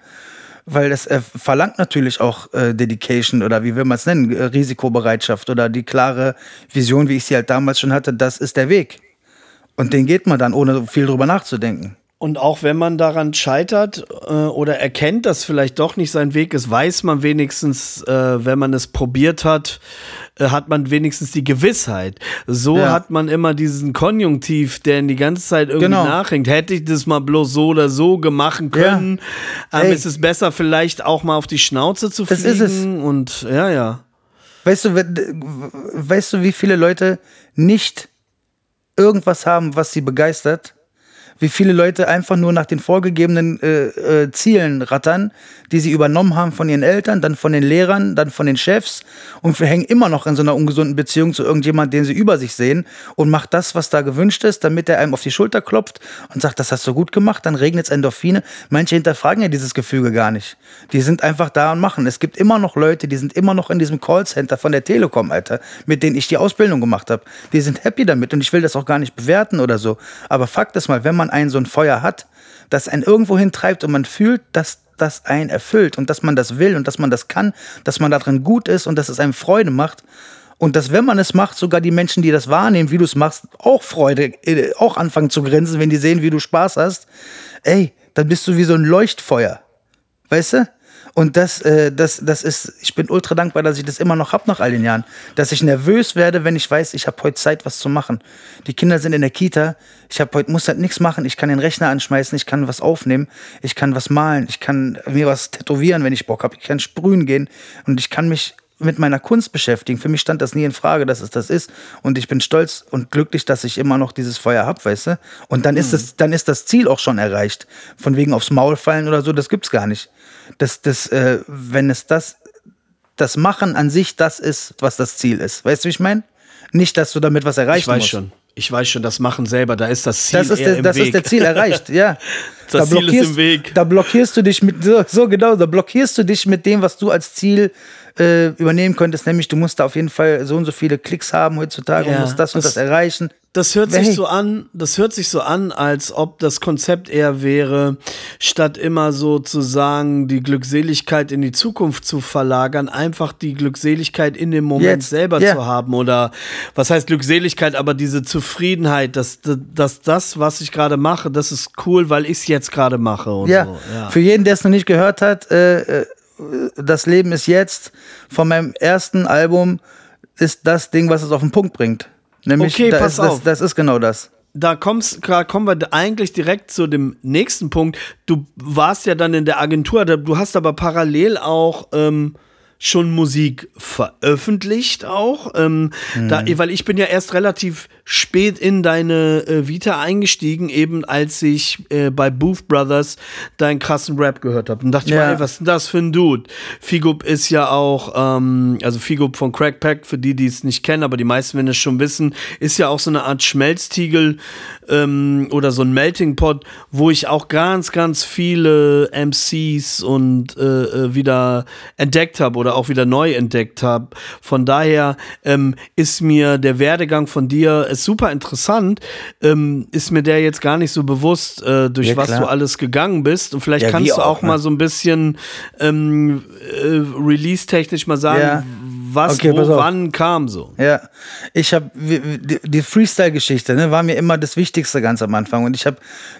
weil das äh, verlangt natürlich auch äh, Dedication oder wie will man es nennen, äh, Risikobereitschaft oder die klare Vision, wie ich sie halt damals schon hatte, das ist der Weg. Und den geht man dann, ohne viel drüber nachzudenken. Und auch wenn man daran scheitert äh, oder erkennt, dass vielleicht doch nicht sein Weg ist, weiß man wenigstens, äh, wenn man es probiert hat, äh, hat man wenigstens die Gewissheit. So ja. hat man immer diesen Konjunktiv, der in die ganze Zeit irgendwie genau. nachhängt. Hätte ich das mal bloß so oder so gemacht können, ja. ähm, ist es besser vielleicht auch mal auf die Schnauze zu fliegen. Das ist es. Und ja, ja. Weißt du, weißt du, wie viele Leute nicht irgendwas haben, was sie begeistert? Wie viele Leute einfach nur nach den vorgegebenen äh, äh, Zielen rattern, die sie übernommen haben von ihren Eltern, dann von den Lehrern, dann von den Chefs und hängen immer noch in so einer ungesunden Beziehung zu irgendjemandem, den sie über sich sehen und macht das, was da gewünscht ist, damit er einem auf die Schulter klopft und sagt, das hast du gut gemacht, dann regnet es Endorphine. Manche hinterfragen ja dieses Gefüge gar nicht. Die sind einfach da und machen. Es gibt immer noch Leute, die sind immer noch in diesem Callcenter von der Telekom, Alter, mit denen ich die Ausbildung gemacht habe. Die sind happy damit und ich will das auch gar nicht bewerten oder so. Aber Fakt ist mal, wenn man einen so ein Feuer hat, das einen irgendwo hintreibt und man fühlt, dass das einen erfüllt und dass man das will und dass man das kann, dass man darin gut ist und dass es einem Freude macht. Und dass, wenn man es macht, sogar die Menschen, die das wahrnehmen, wie du es machst, auch Freude, äh, auch anfangen zu grinsen, wenn die sehen, wie du Spaß hast. Ey, dann bist du wie so ein Leuchtfeuer. Weißt du? Und das, äh, das, das ist, ich bin ultra dankbar, dass ich das immer noch habe nach all den Jahren. Dass ich nervös werde, wenn ich weiß, ich habe heute Zeit, was zu machen. Die Kinder sind in der Kita, ich habe heute, muss halt nichts machen, ich kann den Rechner anschmeißen, ich kann was aufnehmen, ich kann was malen, ich kann mir was tätowieren, wenn ich Bock habe, ich kann sprühen gehen und ich kann mich mit meiner Kunst beschäftigen. Für mich stand das nie in Frage, dass es das ist. Und ich bin stolz und glücklich, dass ich immer noch dieses Feuer habe, weißt du? Und dann ist mhm. es, dann ist das Ziel auch schon erreicht. Von wegen aufs Maul fallen oder so, das gibt's gar nicht dass das, äh, wenn es das, das Machen an sich das ist, was das Ziel ist. Weißt du, wie ich meine? Nicht, dass du damit was erreichen musst. Ich weiß schon. Ich weiß schon, das Machen selber, da ist das Ziel das ist der, das Weg. ist der Ziel erreicht, ja. *laughs* das da Ziel ist im Weg. Da blockierst du dich mit, so, so genau, da blockierst du dich mit dem, was du als Ziel äh, übernehmen könntest, nämlich du musst da auf jeden Fall so und so viele Klicks haben heutzutage ja, und musst das und das erreichen. Das hört sich so an, das hört sich so an, als ob das Konzept eher wäre, statt immer sozusagen die Glückseligkeit in die Zukunft zu verlagern, einfach die Glückseligkeit in dem Moment Jetzt. selber yeah. zu haben. Oder was heißt Glückseligkeit, aber diese Zufriedenheit, dass, dass das, was ich gerade mache, das ist cool, weil ich es jetzt gerade mache. Ja. So. ja. für jeden, der es noch nicht gehört hat, äh, äh, das Leben ist jetzt von meinem ersten Album ist das Ding, was es auf den Punkt bringt. Nämlich, okay, da pass ist, auf. Das, ist genau das. Da kommst, kommen wir eigentlich direkt zu dem nächsten Punkt. Du warst ja dann in der Agentur, du hast aber parallel auch ähm, schon Musik veröffentlicht auch, ähm, mhm. da, weil ich bin ja erst relativ spät in deine äh, Vita eingestiegen, eben als ich äh, bei Booth Brothers deinen krassen Rap gehört habe. Und dachte ja. ich mir, ey, was ist denn das für ein Dude? Figup ist ja auch, ähm, also Figup von Crackpack, für die, die es nicht kennen, aber die meisten, wenn es schon wissen, ist ja auch so eine Art Schmelztiegel ähm, oder so ein Melting Pot, wo ich auch ganz, ganz viele MCs und äh, äh, wieder entdeckt habe oder auch wieder neu entdeckt habe. Von daher ähm, ist mir der Werdegang von dir ist super interessant. Ähm, ist mir der jetzt gar nicht so bewusst, äh, durch ja, was du alles gegangen bist. Und vielleicht ja, kannst du auch, auch ne? mal so ein bisschen ähm, äh, release-technisch mal sagen, ja was, okay, wo, wann kam so. Ja, ich habe die, die Freestyle-Geschichte, ne, war mir immer das Wichtigste ganz am Anfang. Und ich habe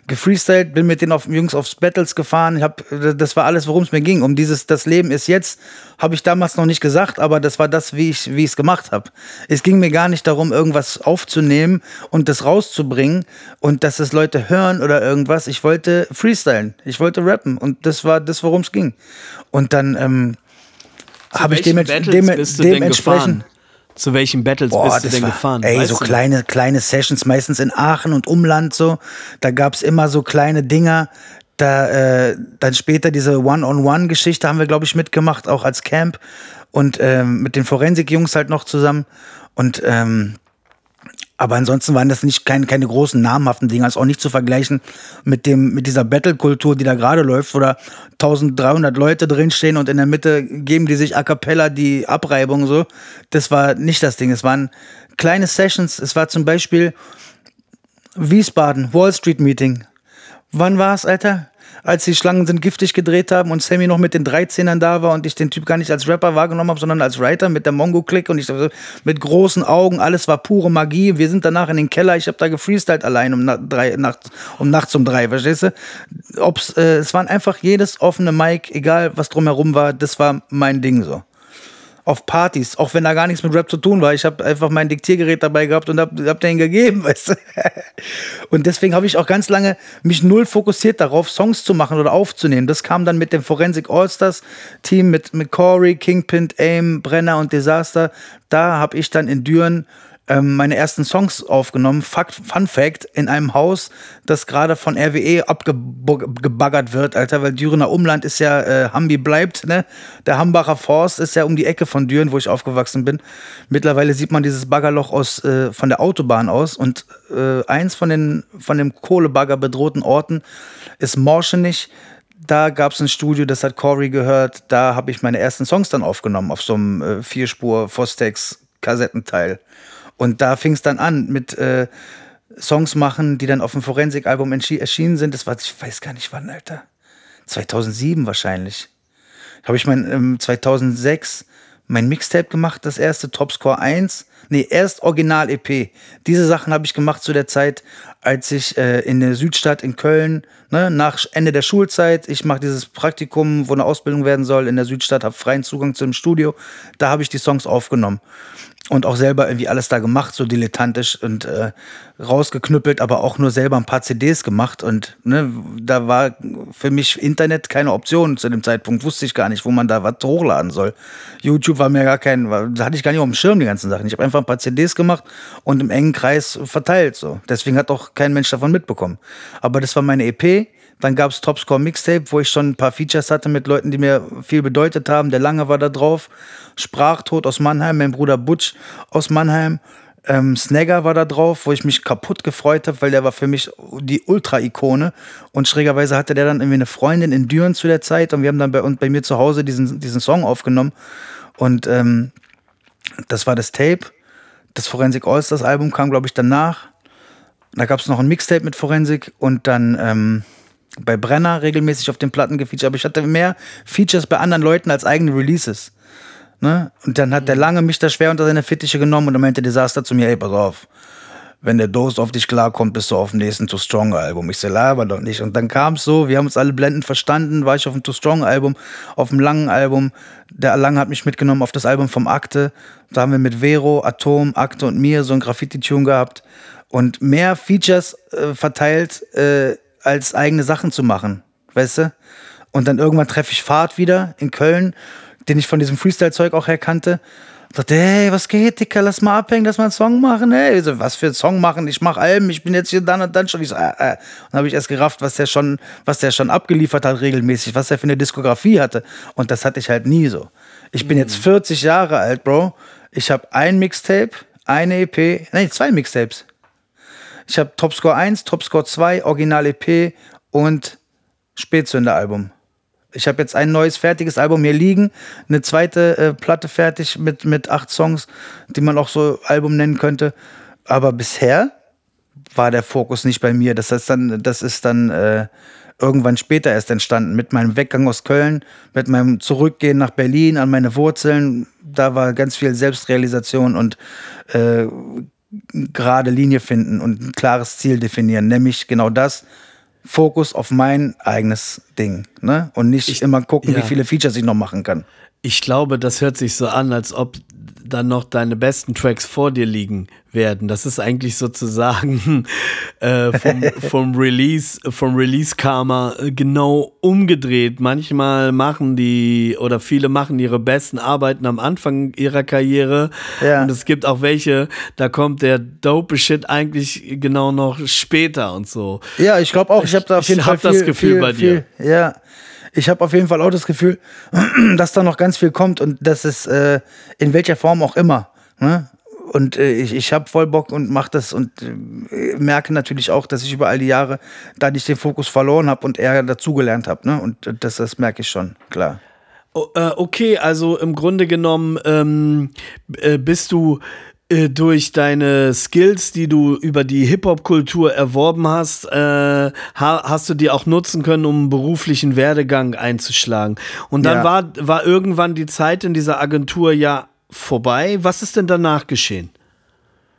gefreestylt, bin mit den auf, Jungs aufs Battles gefahren. Ich hab, das war alles, worum es mir ging. Um dieses, das Leben ist jetzt, habe ich damals noch nicht gesagt, aber das war das, wie ich es gemacht habe. Es ging mir gar nicht darum, irgendwas aufzunehmen und das rauszubringen und dass es Leute hören oder irgendwas. Ich wollte freestylen, ich wollte rappen und das war das, worum es ging. Und dann ähm, habe ich dem, dem, dementsprechend. Zu welchen Battles Boah, bist du denn war, gefahren? Ey, so kleine, kleine Sessions, meistens in Aachen und Umland so. Da gab es immer so kleine Dinger. Da, äh, dann später diese One-on-One-Geschichte haben wir, glaube ich, mitgemacht, auch als Camp. Und ähm, mit den Forensik-Jungs halt noch zusammen. Und ähm, aber ansonsten waren das nicht keine, keine großen namhaften Dinge, also auch nicht zu vergleichen mit dem mit dieser Battle-Kultur, die da gerade läuft, wo da 1300 Leute drinstehen und in der Mitte geben die sich a cappella die Abreibung so. Das war nicht das Ding. Es waren kleine Sessions. Es war zum Beispiel Wiesbaden Wall Street Meeting. Wann war es, Alter? Als die Schlangen sind giftig gedreht haben und Sammy noch mit den 13ern da war und ich den Typ gar nicht als Rapper wahrgenommen habe, sondern als Writer mit der Mongo-Click und ich mit großen Augen, alles war pure Magie. Wir sind danach in den Keller, ich habe da gefreestylt allein um, na drei, nachts, um nachts um drei, verstehst du? Ob's, äh, es waren einfach jedes offene Mic, egal was drumherum war, das war mein Ding so auf Partys, auch wenn da gar nichts mit Rap zu tun war. Ich habe einfach mein Diktiergerät dabei gehabt und habe hab den gegeben, *laughs* weißt du? Und deswegen habe ich auch ganz lange mich null fokussiert darauf, Songs zu machen oder aufzunehmen. Das kam dann mit dem Forensic Allstars Team, mit, mit Corey, Kingpin, Aim, Brenner und Disaster. Da habe ich dann in Düren ähm, meine ersten Songs aufgenommen. Fakt, Fun Fact, in einem Haus, das gerade von RWE abgebaggert wird, Alter, weil Dürener Umland ist ja, äh, Hambi bleibt, ne? Der Hambacher Forst ist ja um die Ecke von Düren, wo ich aufgewachsen bin. Mittlerweile sieht man dieses Baggerloch aus, äh, von der Autobahn aus und äh, eins von den, von dem Kohlebagger bedrohten Orten ist Morschenich da gab es ein Studio, das hat Corey gehört. Da habe ich meine ersten Songs dann aufgenommen auf so einem äh, Vierspur Fostex Kassettenteil. Und da fing es dann an mit äh, Songs machen, die dann auf dem Forensik-Album erschienen sind. Das war, ich weiß gar nicht wann, Alter. 2007 wahrscheinlich. Habe ich mein ähm, 2006 mein Mixtape gemacht, das erste Topscore 1. Nee, erst Original-EP. Diese Sachen habe ich gemacht zu der Zeit, als ich äh, in der Südstadt in Köln, ne, nach Ende der Schulzeit, ich mache dieses Praktikum, wo eine Ausbildung werden soll in der Südstadt, habe freien Zugang zu dem Studio. Da habe ich die Songs aufgenommen und auch selber irgendwie alles da gemacht, so dilettantisch und äh, rausgeknüppelt, aber auch nur selber ein paar CDs gemacht. Und ne, da war für mich Internet keine Option zu dem Zeitpunkt. Wusste ich gar nicht, wo man da was hochladen soll. YouTube war mir gar kein, da hatte ich gar nicht auf dem Schirm die ganzen Sachen. Ich habe einfach ein paar CDs gemacht und im engen Kreis verteilt. So. Deswegen hat auch kein Mensch davon mitbekommen. Aber das war meine EP dann gab es Topscore Mixtape, wo ich schon ein paar Features hatte mit Leuten, die mir viel bedeutet haben. Der Lange war da drauf. Sprachtod aus Mannheim, mein Bruder Butch aus Mannheim. Ähm, Snagger war da drauf, wo ich mich kaputt gefreut habe, weil der war für mich die Ultra-Ikone. Und schrägerweise hatte der dann irgendwie eine Freundin in Düren zu der Zeit und wir haben dann bei, und bei mir zu Hause diesen, diesen Song aufgenommen. Und ähm, das war das Tape. Das Forensic Allstars Album kam, glaube ich, danach. Da gab es noch ein Mixtape mit Forensik und dann ähm, bei Brenner regelmäßig auf den Platten gefeatured, aber ich hatte mehr Features bei anderen Leuten als eigene Releases. Ne? Und dann hat der Lange mich da schwer unter seine Fittiche genommen und dann meinte Desaster zu mir, ey, pass auf, wenn der Dose auf dich klarkommt, bist du auf dem nächsten Too Strong Album. Ich so, laber doch nicht. Und dann kam es so, wir haben uns alle blendend verstanden, war ich auf dem Too Strong Album, auf dem langen Album. Der Lange hat mich mitgenommen auf das Album vom Akte. Da haben wir mit Vero, Atom, Akte und mir so ein Graffiti-Tune gehabt und mehr Features äh, verteilt, äh, als eigene Sachen zu machen, weißt du? Und dann irgendwann treffe ich Fahrt wieder in Köln, den ich von diesem Freestyle-Zeug auch her kannte. Dachte, hey, was geht, Dicker, lass mal abhängen, lass mal einen Song machen, hey. So, was für einen Song machen? Ich mach Alben, ich bin jetzt hier dann und dann schon. Ich so, äh, äh. Und dann habe ich erst gerafft, was der schon, was der schon abgeliefert hat regelmäßig, was der für eine Diskografie hatte. Und das hatte ich halt nie so. Ich bin jetzt 40 mhm. Jahre alt, Bro. Ich habe ein Mixtape, eine EP, nein, zwei Mixtapes. Ich habe Topscore 1, Topscore 2, Original EP und Spätzünder-Album. Ich habe jetzt ein neues fertiges Album hier liegen, eine zweite äh, Platte fertig mit, mit acht Songs, die man auch so Album nennen könnte. Aber bisher war der Fokus nicht bei mir. Das heißt dann, das ist dann äh, irgendwann später erst entstanden. Mit meinem Weggang aus Köln, mit meinem Zurückgehen nach Berlin an meine Wurzeln. Da war ganz viel Selbstrealisation und äh, gerade Linie finden und ein klares Ziel definieren, nämlich genau das, Fokus auf mein eigenes Ding. Ne? Und nicht ich, immer gucken, ja. wie viele Features ich noch machen kann. Ich glaube, das hört sich so an, als ob dann noch deine besten Tracks vor dir liegen werden. Das ist eigentlich sozusagen *laughs* äh, vom, *laughs* vom, Release, vom Release Karma äh, genau umgedreht. Manchmal machen die oder viele machen ihre besten Arbeiten am Anfang ihrer Karriere. Ja. Und es gibt auch welche, da kommt der dope Shit eigentlich genau noch später und so. Ja, ich glaube auch, ich habe da auf jeden ich Fall viel, das Gefühl viel, bei dir. Viel, ja ich habe auf jeden Fall auch das Gefühl, *clears throat* dass da noch ganz viel kommt und das ist äh, in welcher Form auch immer. Ne? Und äh, ich, ich habe voll Bock und mache das und äh, merke natürlich auch, dass ich über all die Jahre da nicht den Fokus verloren habe und eher dazugelernt habe. Ne? Und das, das merke ich schon, klar. Oh, äh, okay, also im Grunde genommen ähm, äh, bist du äh, durch deine Skills, die du über die Hip-Hop-Kultur erworben hast, äh, hast du die auch nutzen können, um einen beruflichen Werdegang einzuschlagen. Und dann ja. war, war irgendwann die Zeit in dieser Agentur ja vorbei. Was ist denn danach geschehen?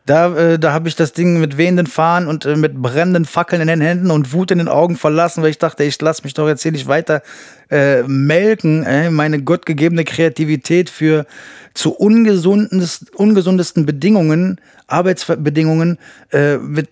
Da, äh, da habe ich das Ding mit wehenden Fahnen und äh, mit brennenden Fackeln in den Händen und Wut in den Augen verlassen, weil ich dachte, ich lasse mich doch jetzt hier nicht weiter äh, melken, äh, meine gottgegebene Kreativität für zu ungesundesten Bedingungen Arbeitsbedingungen äh, mit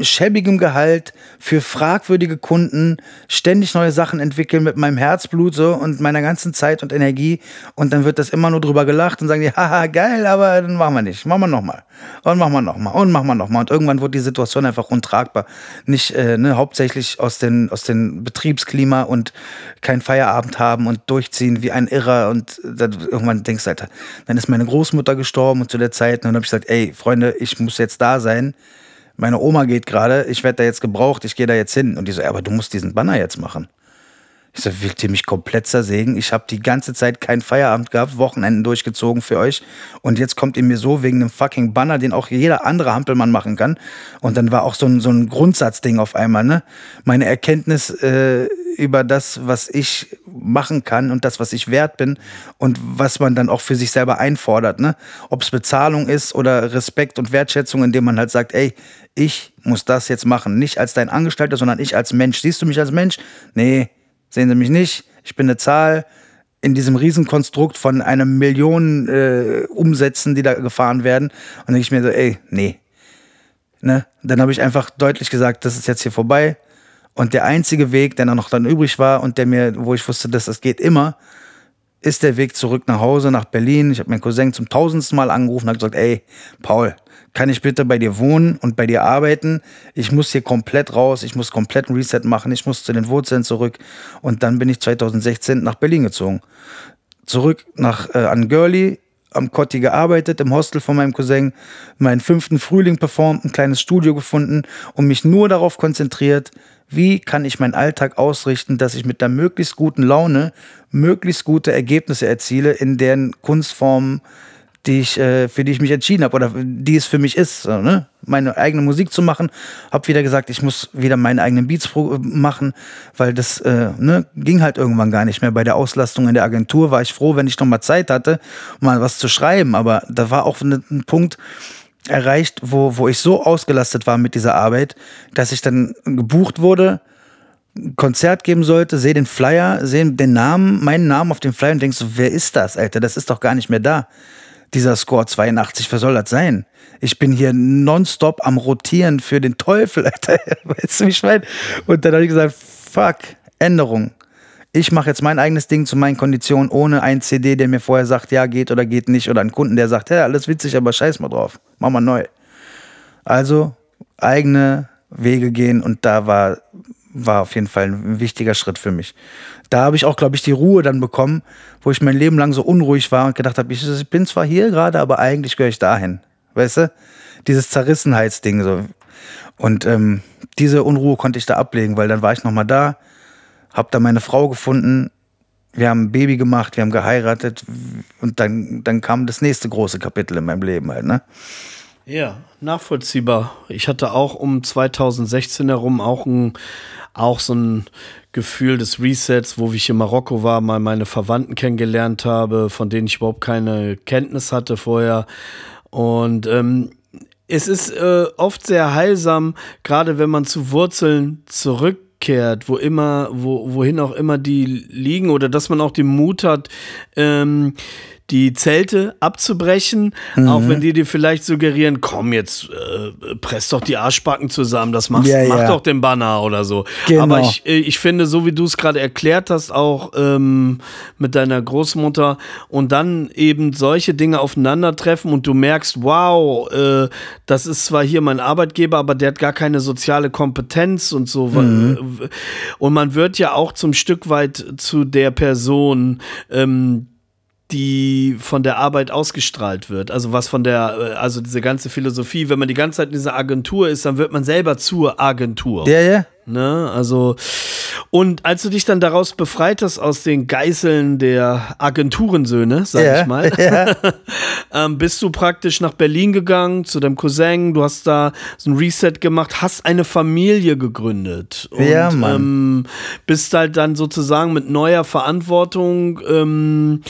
schäbigem Gehalt für fragwürdige Kunden, ständig neue Sachen entwickeln mit meinem Herzblut so und meiner ganzen Zeit und Energie. Und dann wird das immer nur drüber gelacht und sagen die, *laughs* haha, geil, aber dann machen wir nicht, machen wir nochmal und machen wir nochmal und machen wir nochmal und irgendwann wird die Situation einfach untragbar. Nicht, äh, ne, hauptsächlich aus den, aus den Betriebsklima und kein Feierabend haben und durchziehen wie ein Irrer und dann irgendwann denkst du, Alter, dann ist meine Großmutter gestorben und zu der Zeit und dann habe ich gesagt, ey, Freunde, ich muss jetzt da sein. Meine Oma geht gerade, ich werde da jetzt gebraucht, ich gehe da jetzt hin. Und die so, aber du musst diesen Banner jetzt machen. Ich so, willt ihr mich komplett zersägen? Ich habe die ganze Zeit keinen Feierabend gehabt, Wochenenden durchgezogen für euch. Und jetzt kommt ihr mir so wegen einem fucking Banner, den auch jeder andere Hampelmann machen kann. Und dann war auch so ein, so ein Grundsatzding auf einmal, ne? Meine Erkenntnis äh, über das, was ich machen kann und das, was ich wert bin und was man dann auch für sich selber einfordert, ne? Ob es Bezahlung ist oder Respekt und Wertschätzung, indem man halt sagt, ey, ich muss das jetzt machen. Nicht als dein Angestellter, sondern ich als Mensch. Siehst du mich als Mensch? Nee, sehen Sie mich nicht. Ich bin eine Zahl in diesem Riesenkonstrukt von einer Million äh, Umsätzen, die da gefahren werden. Und dann denke ich mir so, ey, nee. Ne? Dann habe ich einfach deutlich gesagt, das ist jetzt hier vorbei. Und der einzige Weg, der noch dann übrig war und der mir, wo ich wusste, dass das geht immer, ist der Weg zurück nach Hause, nach Berlin. Ich habe meinen Cousin zum tausendsten Mal angerufen und gesagt, ey, Paul, kann ich bitte bei dir wohnen und bei dir arbeiten? Ich muss hier komplett raus, ich muss komplett ein Reset machen, ich muss zu den Wurzeln zurück. Und dann bin ich 2016 nach Berlin gezogen. Zurück nach äh, an Girlie, am Kotti gearbeitet, im Hostel von meinem Cousin, meinen fünften Frühling performt, ein kleines Studio gefunden und mich nur darauf konzentriert, wie kann ich meinen Alltag ausrichten, dass ich mit der möglichst guten Laune möglichst gute Ergebnisse erziele in deren Kunstformen, die ich, äh, für die ich mich entschieden habe oder die es für mich ist, so, ne? meine eigene Musik zu machen. Hab wieder gesagt, ich muss wieder meine eigenen Beats machen, weil das äh, ne, ging halt irgendwann gar nicht mehr. Bei der Auslastung in der Agentur war ich froh, wenn ich noch mal Zeit hatte, mal was zu schreiben. Aber da war auch ein Punkt, erreicht, wo, wo ich so ausgelastet war mit dieser Arbeit, dass ich dann gebucht wurde, ein Konzert geben sollte, sehe den Flyer, sehe den Namen, meinen Namen auf dem Flyer und denkst so, wer ist das, Alter? Das ist doch gar nicht mehr da. Dieser Score 82, wer soll das sein? Ich bin hier nonstop am Rotieren für den Teufel, *laughs* Alter. Weißt du, wie ich meine? Und dann habe ich gesagt, fuck, Änderung ich mache jetzt mein eigenes Ding zu meinen Konditionen ohne ein CD, der mir vorher sagt, ja, geht oder geht nicht. Oder einen Kunden, der sagt, ja, alles witzig, aber scheiß mal drauf. Mach mal neu. Also eigene Wege gehen und da war, war auf jeden Fall ein wichtiger Schritt für mich. Da habe ich auch, glaube ich, die Ruhe dann bekommen, wo ich mein Leben lang so unruhig war und gedacht habe, ich, ich bin zwar hier gerade, aber eigentlich gehöre ich dahin. Weißt du? Dieses Zerrissenheitsding so. Und ähm, diese Unruhe konnte ich da ablegen, weil dann war ich nochmal da, hab da meine Frau gefunden, wir haben ein Baby gemacht, wir haben geheiratet und dann, dann kam das nächste große Kapitel in meinem Leben halt, ne? Ja, nachvollziehbar. Ich hatte auch um 2016 herum auch ein, auch so ein Gefühl des Resets, wo ich in Marokko war, mal meine Verwandten kennengelernt habe, von denen ich überhaupt keine Kenntnis hatte vorher. Und ähm, es ist äh, oft sehr heilsam, gerade wenn man zu Wurzeln zurück zurückkehrt, wo immer, wo, wohin auch immer die liegen, oder dass man auch den Mut hat, ähm, die Zelte abzubrechen, mhm. auch wenn die dir vielleicht suggerieren, komm jetzt, äh, press doch die Arschbacken zusammen, das machst, ja, mach ja. doch den Banner oder so. Genau. Aber ich, äh, ich finde, so wie du es gerade erklärt hast, auch ähm, mit deiner Großmutter und dann eben solche Dinge aufeinandertreffen und du merkst, wow, äh, das ist zwar hier mein Arbeitgeber, aber der hat gar keine soziale Kompetenz und so. Mhm. Und man wird ja auch zum Stück weit zu der Person, ähm, die von der Arbeit ausgestrahlt wird. Also was von der, äh, also diese ganze Philosophie, wenn man die ganze Zeit in dieser Agentur ist, dann wird man selber zur Agentur. Ja, ja. Ne? Also Und als du dich dann daraus befreit hast aus den Geißeln der Agenturensöhne, sag Ja, ich mal, *laughs* ja. *laughs* ähm, bist du praktisch nach Berlin gegangen zu deinem Cousin, du hast da so ein Reset gemacht, hast eine Familie gegründet. Und, Ja, Mann. Ähm, bist halt dann sozusagen mit neuer Verantwortung, ähm,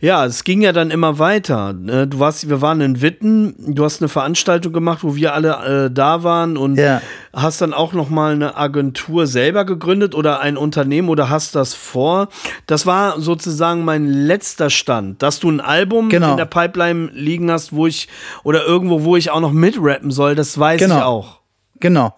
ja, es ging ja dann immer weiter. ne? Du warst, wir waren in Witten, du hast eine Veranstaltung gemacht, wo wir alle äh, da waren und Ja. Hast dann auch noch mal eine Agentur selber gegründet oder ein Unternehmen oder hast das vor? Das war sozusagen mein letzter Stand, dass du ein Album Genau. in der Pipeline liegen hast, wo ich oder irgendwo, wo ich auch noch mitrappen soll, das weiß Genau. ich auch. Genau.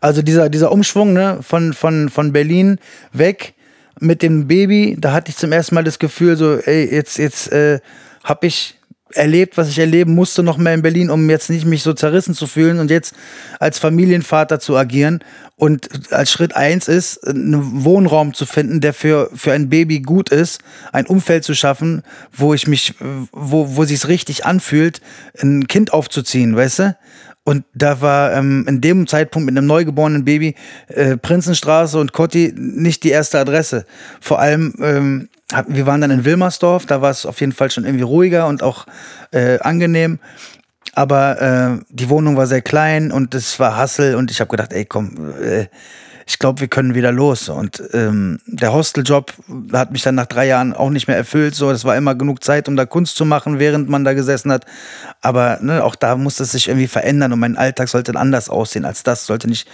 Also dieser, dieser Umschwung ne, von, von, von Berlin weg mit dem Baby, da hatte ich zum ersten Mal das Gefühl, so, ey, jetzt, jetzt äh, habe ich erlebt, was ich erleben musste, noch mehr in Berlin, um jetzt nicht mich so zerrissen zu fühlen und jetzt als Familienvater zu agieren. Und als Schritt eins ist, einen Wohnraum zu finden, der für, für ein Baby gut ist, ein Umfeld zu schaffen, wo ich mich, wo, wo sich's richtig anfühlt, ein Kind aufzuziehen, weißt du? Und da war ähm, in dem Zeitpunkt mit einem neugeborenen Baby äh, Prinzenstraße und Kotti nicht die erste Adresse. Vor allem, ähm, wir waren dann in Wilmersdorf, da war es auf jeden Fall schon irgendwie ruhiger und auch äh, angenehm. Aber äh, die Wohnung war sehr klein und es war Hassel und ich habe gedacht, ey komm, äh, ich glaube, wir können wieder los. Und ähm, der Hosteljob hat mich dann nach drei Jahren auch nicht mehr erfüllt. So, das war immer genug Zeit, um da Kunst zu machen, während man da gesessen hat. Aber ne, auch da musste es sich irgendwie verändern und mein Alltag sollte anders aussehen als das. Sollte nicht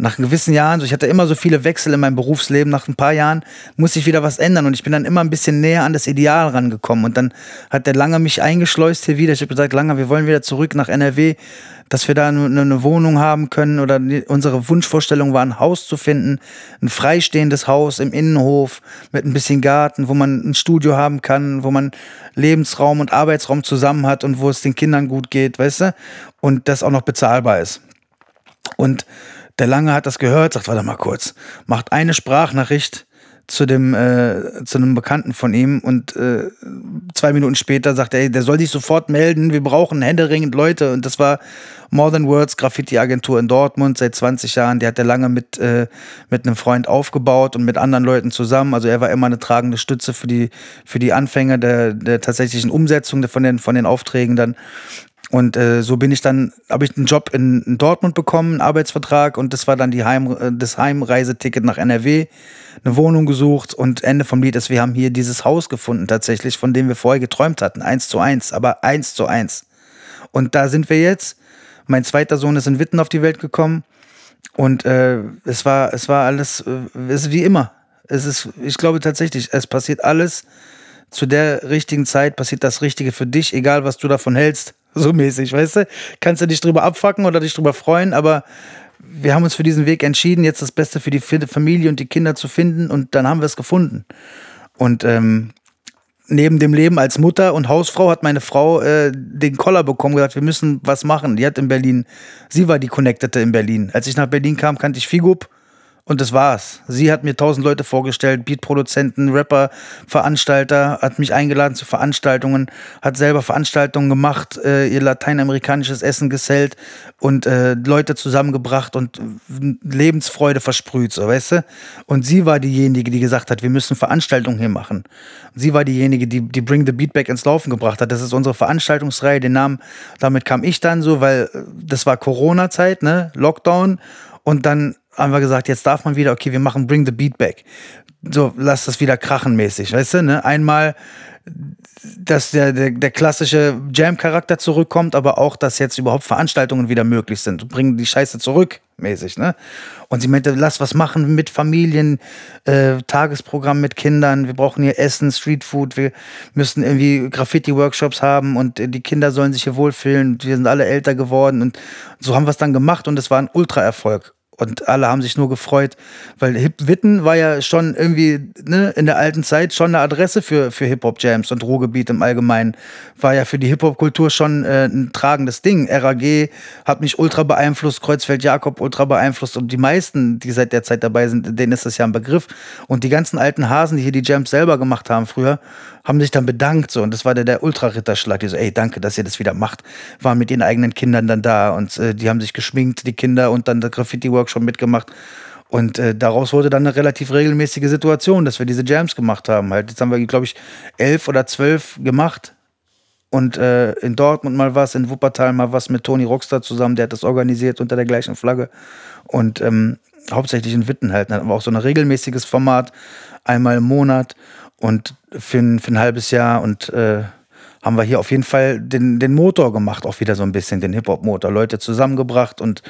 nach gewissen Jahren, so ich hatte immer so viele Wechsel in meinem Berufsleben, nach ein paar Jahren muss sich wieder was ändern und ich bin dann immer ein bisschen näher an das Ideal rangekommen und dann hat der Langer mich eingeschleust hier wieder. Ich habe gesagt, Langer, wir wollen wieder zurück nach NRW, dass wir da eine, eine Wohnung haben können oder unsere Wunschvorstellung war, ein Haus zu finden, ein freistehendes Haus im Innenhof mit ein bisschen Garten, wo man ein Studio haben kann, wo man Lebensraum und Arbeitsraum zusammen hat und wo es den Kindern gut geht, weißt du? Und das auch noch bezahlbar ist. Und der Lange hat das gehört, sagt, warte mal kurz, macht eine Sprachnachricht zu dem äh, zu einem Bekannten von ihm und äh, zwei Minuten später sagt er, ey, der soll sich sofort melden, wir brauchen händeringend Leute. Und das war More Than Words Graffiti Agentur in Dortmund. Seit 20 Jahren, die hat er lange mit äh, mit einem Freund aufgebaut und mit anderen Leuten zusammen, also er war immer eine tragende Stütze für die für die Anfänge der der tatsächlichen Umsetzung von den von den Aufträgen dann und äh, so bin ich dann, habe ich einen Job in, in Dortmund bekommen, einen Arbeitsvertrag und das war dann die Heim, äh, das Heimreiseticket nach NRW, eine Wohnung gesucht und Ende vom Lied ist, wir haben hier dieses Haus gefunden tatsächlich, von dem wir vorher geträumt hatten, eins zu eins, aber eins zu eins. Und da sind wir jetzt. Mein zweiter Sohn ist in Witten auf die Welt gekommen und äh, es war, es war alles, äh, es ist wie immer. Es ist, ich glaube tatsächlich, es passiert alles zu der richtigen Zeit, passiert das Richtige für dich, egal was du davon hältst. So mäßig, weißt du? Kannst du dich drüber abfacken oder dich drüber freuen, aber wir haben uns für diesen Weg entschieden, jetzt das Beste für die Familie und die Kinder zu finden und dann haben wir es gefunden. Und ähm, neben dem Leben als Mutter und Hausfrau hat meine Frau äh, den Koller bekommen, gesagt, wir müssen was machen. Die hat in Berlin, sie war die Connectete in Berlin. Als ich nach Berlin kam, kannte ich Figup und das war's. Sie hat mir tausend Leute vorgestellt, Beatproduzenten, Rapper, Veranstalter, hat mich eingeladen zu Veranstaltungen, hat selber Veranstaltungen gemacht, äh, ihr lateinamerikanisches Essen gesellt und äh, Leute zusammengebracht und äh, Lebensfreude versprüht, so weißt du. Und sie war diejenige, die gesagt hat, wir müssen Veranstaltungen hier machen. Sie war diejenige, die, die Bring the Beat Back ins Laufen gebracht hat. Das ist unsere Veranstaltungsreihe. Den Namen, damit kam ich dann so, weil äh, das war Corona-Zeit, ne, Lockdown. Und dann haben wir gesagt, jetzt darf man wieder, okay, wir machen Bring the Beat Back. So, lass das wieder krachenmäßig, weißt du, ne? Einmal, dass der, der, der klassische Jam-Charakter zurückkommt, aber auch, dass jetzt überhaupt Veranstaltungen wieder möglich sind. Bringen die Scheiße zurück, mäßig, ne? Und sie meinte, lass was machen mit Familien, äh, Tagesprogramm mit Kindern, wir brauchen hier Essen, Streetfood, wir müssen irgendwie Graffiti-Workshops haben und die Kinder sollen sich hier wohlfühlen. Wir sind alle älter geworden und so haben wir es dann gemacht und es war ein Ultra-Erfolg. Und alle haben sich nur gefreut, weil Hip Witten war ja schon irgendwie ne, in der alten Zeit schon eine Adresse für, für Hip-Hop-Jams und Ruhrgebiet im Allgemeinen. War ja für die Hip-Hop-Kultur schon äh, ein tragendes Ding. RAG hat mich ultra beeinflusst, Kreuzfeld Jakob ultra beeinflusst und die meisten, die seit der Zeit dabei sind, denen ist das ja ein Begriff. Und die ganzen alten Hasen, die hier die Jams selber gemacht haben früher, haben sich dann bedankt so und das war der, der Ultra-Ritterschlag, die so, ey, danke, dass ihr das wieder macht. Waren mit ihren eigenen Kindern dann da und äh, die haben sich geschminkt, die Kinder und dann der Graffiti-Workshop mitgemacht Und äh, daraus wurde dann eine relativ regelmäßige Situation, dass wir diese Jams gemacht haben. Halt, jetzt haben wir, glaube ich, elf oder zwölf gemacht. Und äh, in Dortmund mal was, in Wuppertal mal was mit Toni Rockstar zusammen, der hat das organisiert unter der gleichen Flagge. Und ähm, hauptsächlich in Witten halt. Dann hatten wir auch so ein regelmäßiges Format, einmal im Monat und für ein, für ein halbes Jahr und äh, haben wir hier auf jeden Fall den, den Motor gemacht, auch wieder so ein bisschen, den Hip-Hop-Motor. Leute zusammengebracht und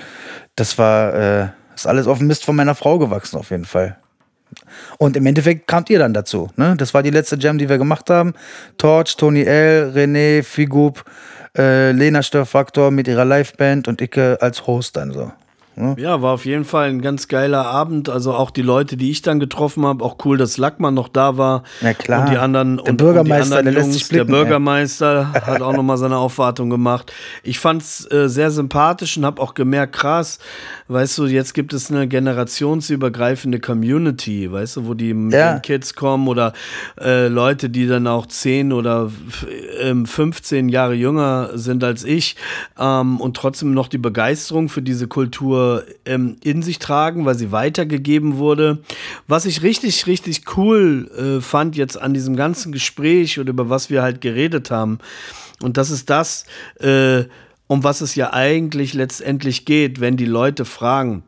das war, äh, ist alles auf dem Mist von meiner Frau gewachsen, auf jeden Fall. Und im Endeffekt kamt ihr dann dazu. Ne? Das war die letzte Jam, die wir gemacht haben. Torch, Tony L., René, Figub, äh, Lena Störfaktor mit ihrer Liveband und Icke als Host dann so. Ne? Ja, war auf jeden Fall ein ganz geiler Abend. Also auch die Leute, die ich dann getroffen habe, auch cool, dass Lackmann noch da war. Na klar. Und die anderen, der und, Bürgermeister, und der Jungs, blicken, der Bürgermeister hat auch nochmal seine Aufwartung gemacht. Ich fand's äh, sehr sympathisch und habe auch gemerkt, krass, weißt du, jetzt gibt es eine generationsübergreifende Community, weißt du, wo die Ja. Kids kommen oder äh, Leute, die dann auch 10 oder ähm, 15 Jahre jünger sind als ich ähm, und trotzdem noch die Begeisterung für diese Kultur ähm, in sich tragen, weil sie weitergegeben wurde. Was ich richtig, richtig cool äh, fand jetzt an diesem ganzen Gespräch oder über was wir halt geredet haben, und das ist das, äh, um was es ja eigentlich letztendlich geht, wenn die Leute fragen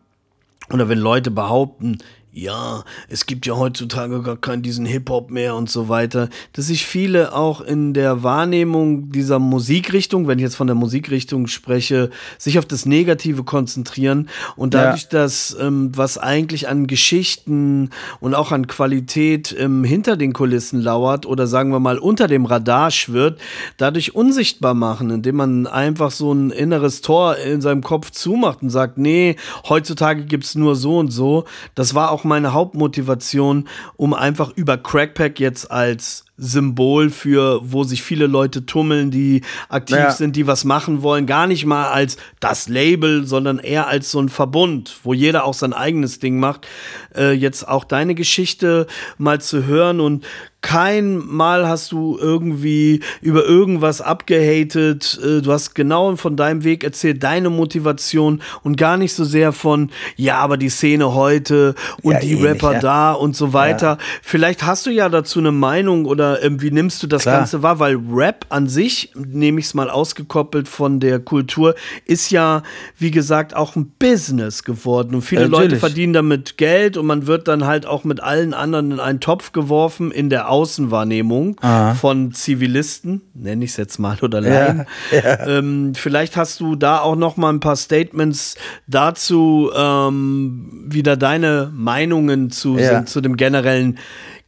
oder wenn Leute behaupten, ja, es gibt ja heutzutage gar keinen diesen Hip-Hop mehr und so weiter, dass sich viele auch in der Wahrnehmung dieser Musikrichtung, wenn ich jetzt von der Musikrichtung spreche, sich auf das Negative konzentrieren und Ja. dadurch, dass ähm, was eigentlich an Geschichten und auch an Qualität ähm, hinter den Kulissen lauert oder sagen wir mal unter dem Radar schwirrt, dadurch unsichtbar machen, indem man einfach so ein inneres Tor in seinem Kopf zumacht und sagt, nee, heutzutage gibt's nur so und so. Das war auch meine Hauptmotivation, um einfach über Crackpack jetzt als Symbol für, wo sich viele Leute tummeln, die aktiv Ja. sind, die was machen wollen, gar nicht mal als das Label, sondern eher als so ein Verbund, wo jeder auch sein eigenes Ding macht. Äh, jetzt auch deine Geschichte mal zu hören und kein Mal hast du irgendwie über irgendwas abgehatet. Äh, Du hast genau von deinem Weg erzählt, deine Motivation und gar nicht so sehr von, ja, aber die Szene heute und Ja, die nicht, Rapper ja. da und so weiter. Vielleicht hast du ja dazu eine Meinung oder ähm, wie nimmst du das Klar. Ganze wahr? Weil Rap an sich, nehme ich es mal ausgekoppelt von der Kultur, ist ja, wie gesagt, auch ein Business geworden. Und viele Ja, Leute natürlich. verdienen damit Geld und man wird dann halt auch mit allen anderen in einen Topf geworfen in der Außenwahrnehmung Aha. von Zivilisten, nenne ich es jetzt mal, oder Ja, Laien. *laughs* Ähm, vielleicht hast du da auch noch mal ein paar Statements dazu, ähm, wieder deine Meinungen zu, Ja. sind, zu dem generellen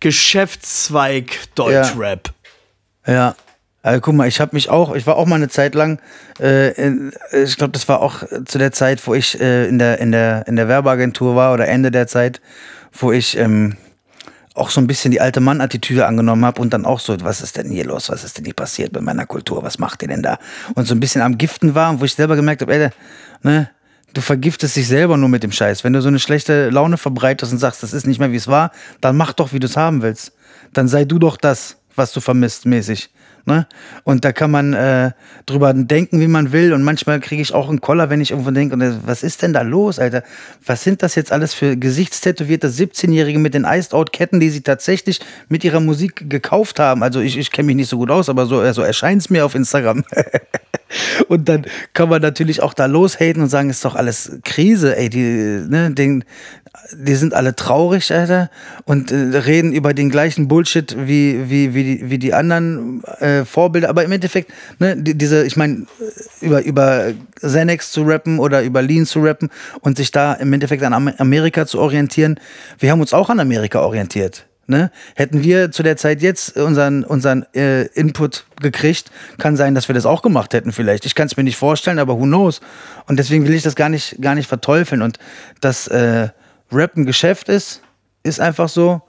Geschäftszweig Deutschrap. Ja. Also, guck mal, ich habe mich auch, ich war auch mal eine Zeit lang, äh, in, ich glaube, das war auch zu der Zeit, wo ich äh, in, der, in, der, in der Werbeagentur war oder Ende der Zeit, wo ich ähm, auch so ein bisschen die alte Mann-Attitüde angenommen habe und dann auch so, was ist denn hier los, was ist denn hier passiert mit meiner Kultur, was macht ihr denn da? Und so ein bisschen am Giften war, wo ich selber gemerkt habe, ey, ne, du vergiftest dich selber nur mit dem Scheiß. Wenn du so eine schlechte Laune verbreitest und sagst, das ist nicht mehr wie es war, dann mach doch, wie du es haben willst. Dann sei du doch das, was du vermisst, mäßig. Ne? Und da kann man äh, drüber denken, wie man will. Und manchmal kriege ich auch einen Koller, wenn ich irgendwo denke, äh, was ist denn da los, Alter? Was sind das jetzt alles für gesichtstätowierte 17-Jährige mit den Iced-Out-Ketten, die sie tatsächlich mit ihrer Musik gekauft haben? Also ich, ich kenne mich nicht so gut aus, aber so, so erscheint es mir auf Instagram. *laughs* Und dann kann man natürlich auch da loshaten und sagen, ist doch alles Krise, ey, die, ne, den, die sind alle traurig, Alter, und äh, reden über den gleichen Bullshit wie, wie, wie, die, wie die anderen äh, Vorbilder. Aber im Endeffekt, ne, die, diese, ich meine, über, über Xanax zu rappen oder über Lean zu rappen und sich da im Endeffekt an Am- Amerika zu orientieren, wir haben uns auch an Amerika orientiert. Ne? Hätten wir zu der Zeit jetzt unseren, unseren äh, Input gekriegt, kann sein, dass wir das auch gemacht hätten vielleicht. Ich kann es mir nicht vorstellen, aber who knows? Und deswegen will ich das gar nicht, gar nicht verteufeln. Und dass äh, Rap ein Geschäft ist, ist einfach so.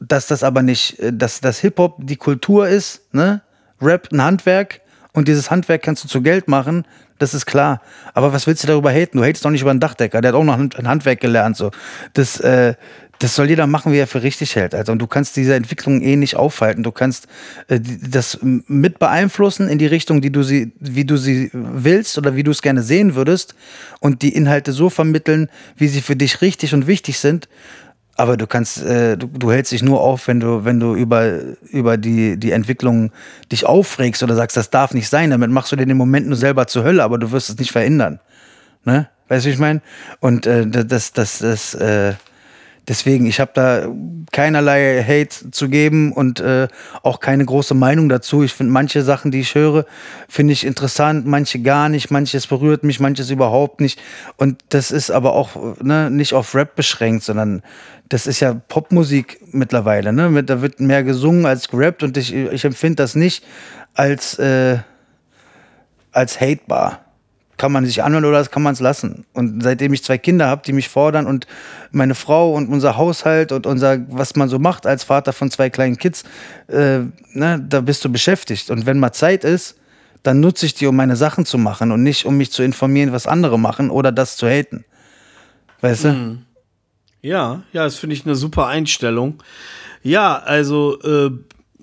Dass das aber nicht, äh, dass das Hip-Hop die Kultur ist, ne? Rap ein Handwerk und dieses Handwerk kannst du zu Geld machen, das ist klar. Aber was willst du darüber haten? Du hatest doch nicht über einen Dachdecker, der hat auch noch ein ein Handwerk gelernt. So. Das, äh, das soll jeder machen, wie er für richtig hält. Also, und du kannst diese Entwicklung eh nicht aufhalten. Du kannst äh, das mit beeinflussen in die Richtung, die du sie, wie du sie willst oder wie du es gerne sehen würdest und die Inhalte so vermitteln, wie sie für dich richtig und wichtig sind. Aber du kannst, äh, du, du, hältst dich nur auf, wenn du, wenn du über, über die, die Entwicklung dich aufregst oder sagst, das darf nicht sein. Damit machst du dir den Moment nur selber zur Hölle, aber du wirst es nicht verändern. Ne? Weißt du, wie ich meine? Und äh, das, das, das, äh, deswegen, ich habe da keinerlei Hate zu geben und äh, auch keine große Meinung dazu. Ich finde manche Sachen, die ich höre, finde ich interessant, manche gar nicht, manches berührt mich, manches überhaupt nicht. Und das ist aber auch ne, nicht auf Rap beschränkt, sondern das ist ja Popmusik mittlerweile, ne? Da wird mehr gesungen als gerappt und ich, ich empfinde das nicht als, äh, als hatebar. Kann man sich anhören oder kann man es lassen? Und seitdem ich zwei Kinder habe, die mich fordern und meine Frau und unser Haushalt und unser, was man so macht als Vater von zwei kleinen Kids, äh, ne, da bist du beschäftigt. Und wenn mal Zeit ist, dann nutze ich die, um meine Sachen zu machen und nicht, um mich zu informieren, was andere machen oder das zu haten. Weißt du? Mhm. Ja, ja, das finde ich eine super Einstellung. Ja, also äh,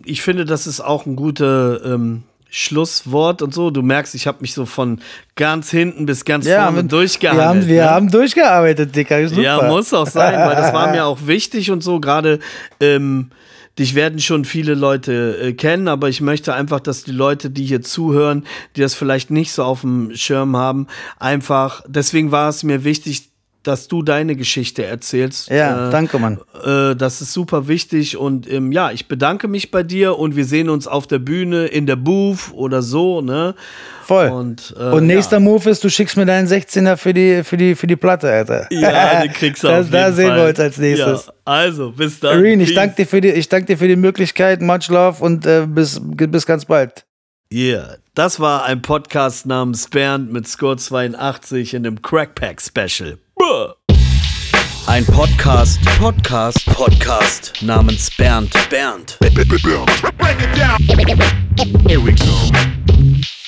ich finde, das ist auch ein guter ähm, Schlusswort und so. Du merkst, ich habe mich so von ganz hinten bis ganz ja, vorne durchgearbeitet. Wir, haben, wir ne? haben durchgearbeitet, Dicker. Super. Ja, muss auch sein, weil das war *laughs* mir auch wichtig und so. Gerade ähm, dich werden schon viele Leute äh, kennen, aber ich möchte einfach, dass die Leute, die hier zuhören, die das vielleicht nicht so auf dem Schirm haben, einfach, deswegen war es mir wichtig, dass du deine Geschichte erzählst. Ja, äh, danke, Mann. Äh, das ist super wichtig und ähm, ja, ich bedanke mich bei dir und wir sehen uns auf der Bühne, in der Booth oder so, ne? Voll. Und, äh, und nächster ja. Move ist, du schickst mir deinen 16er für die, für die, für die Platte, Alter. Ja, den *laughs* kriegst du das, auf Da sehen Fall. wir uns als nächstes. Ja, also, bis dann. Irene, ich danke dir, für die, ich dank dir für die Möglichkeit. Much love und äh, bis, bis ganz bald. Yeah, das war ein Podcast namens Bernd mit Score 82 in dem Crackpack Special. Ein Podcast, Podcast, Podcast namens Bernd. Bernd. Here we go.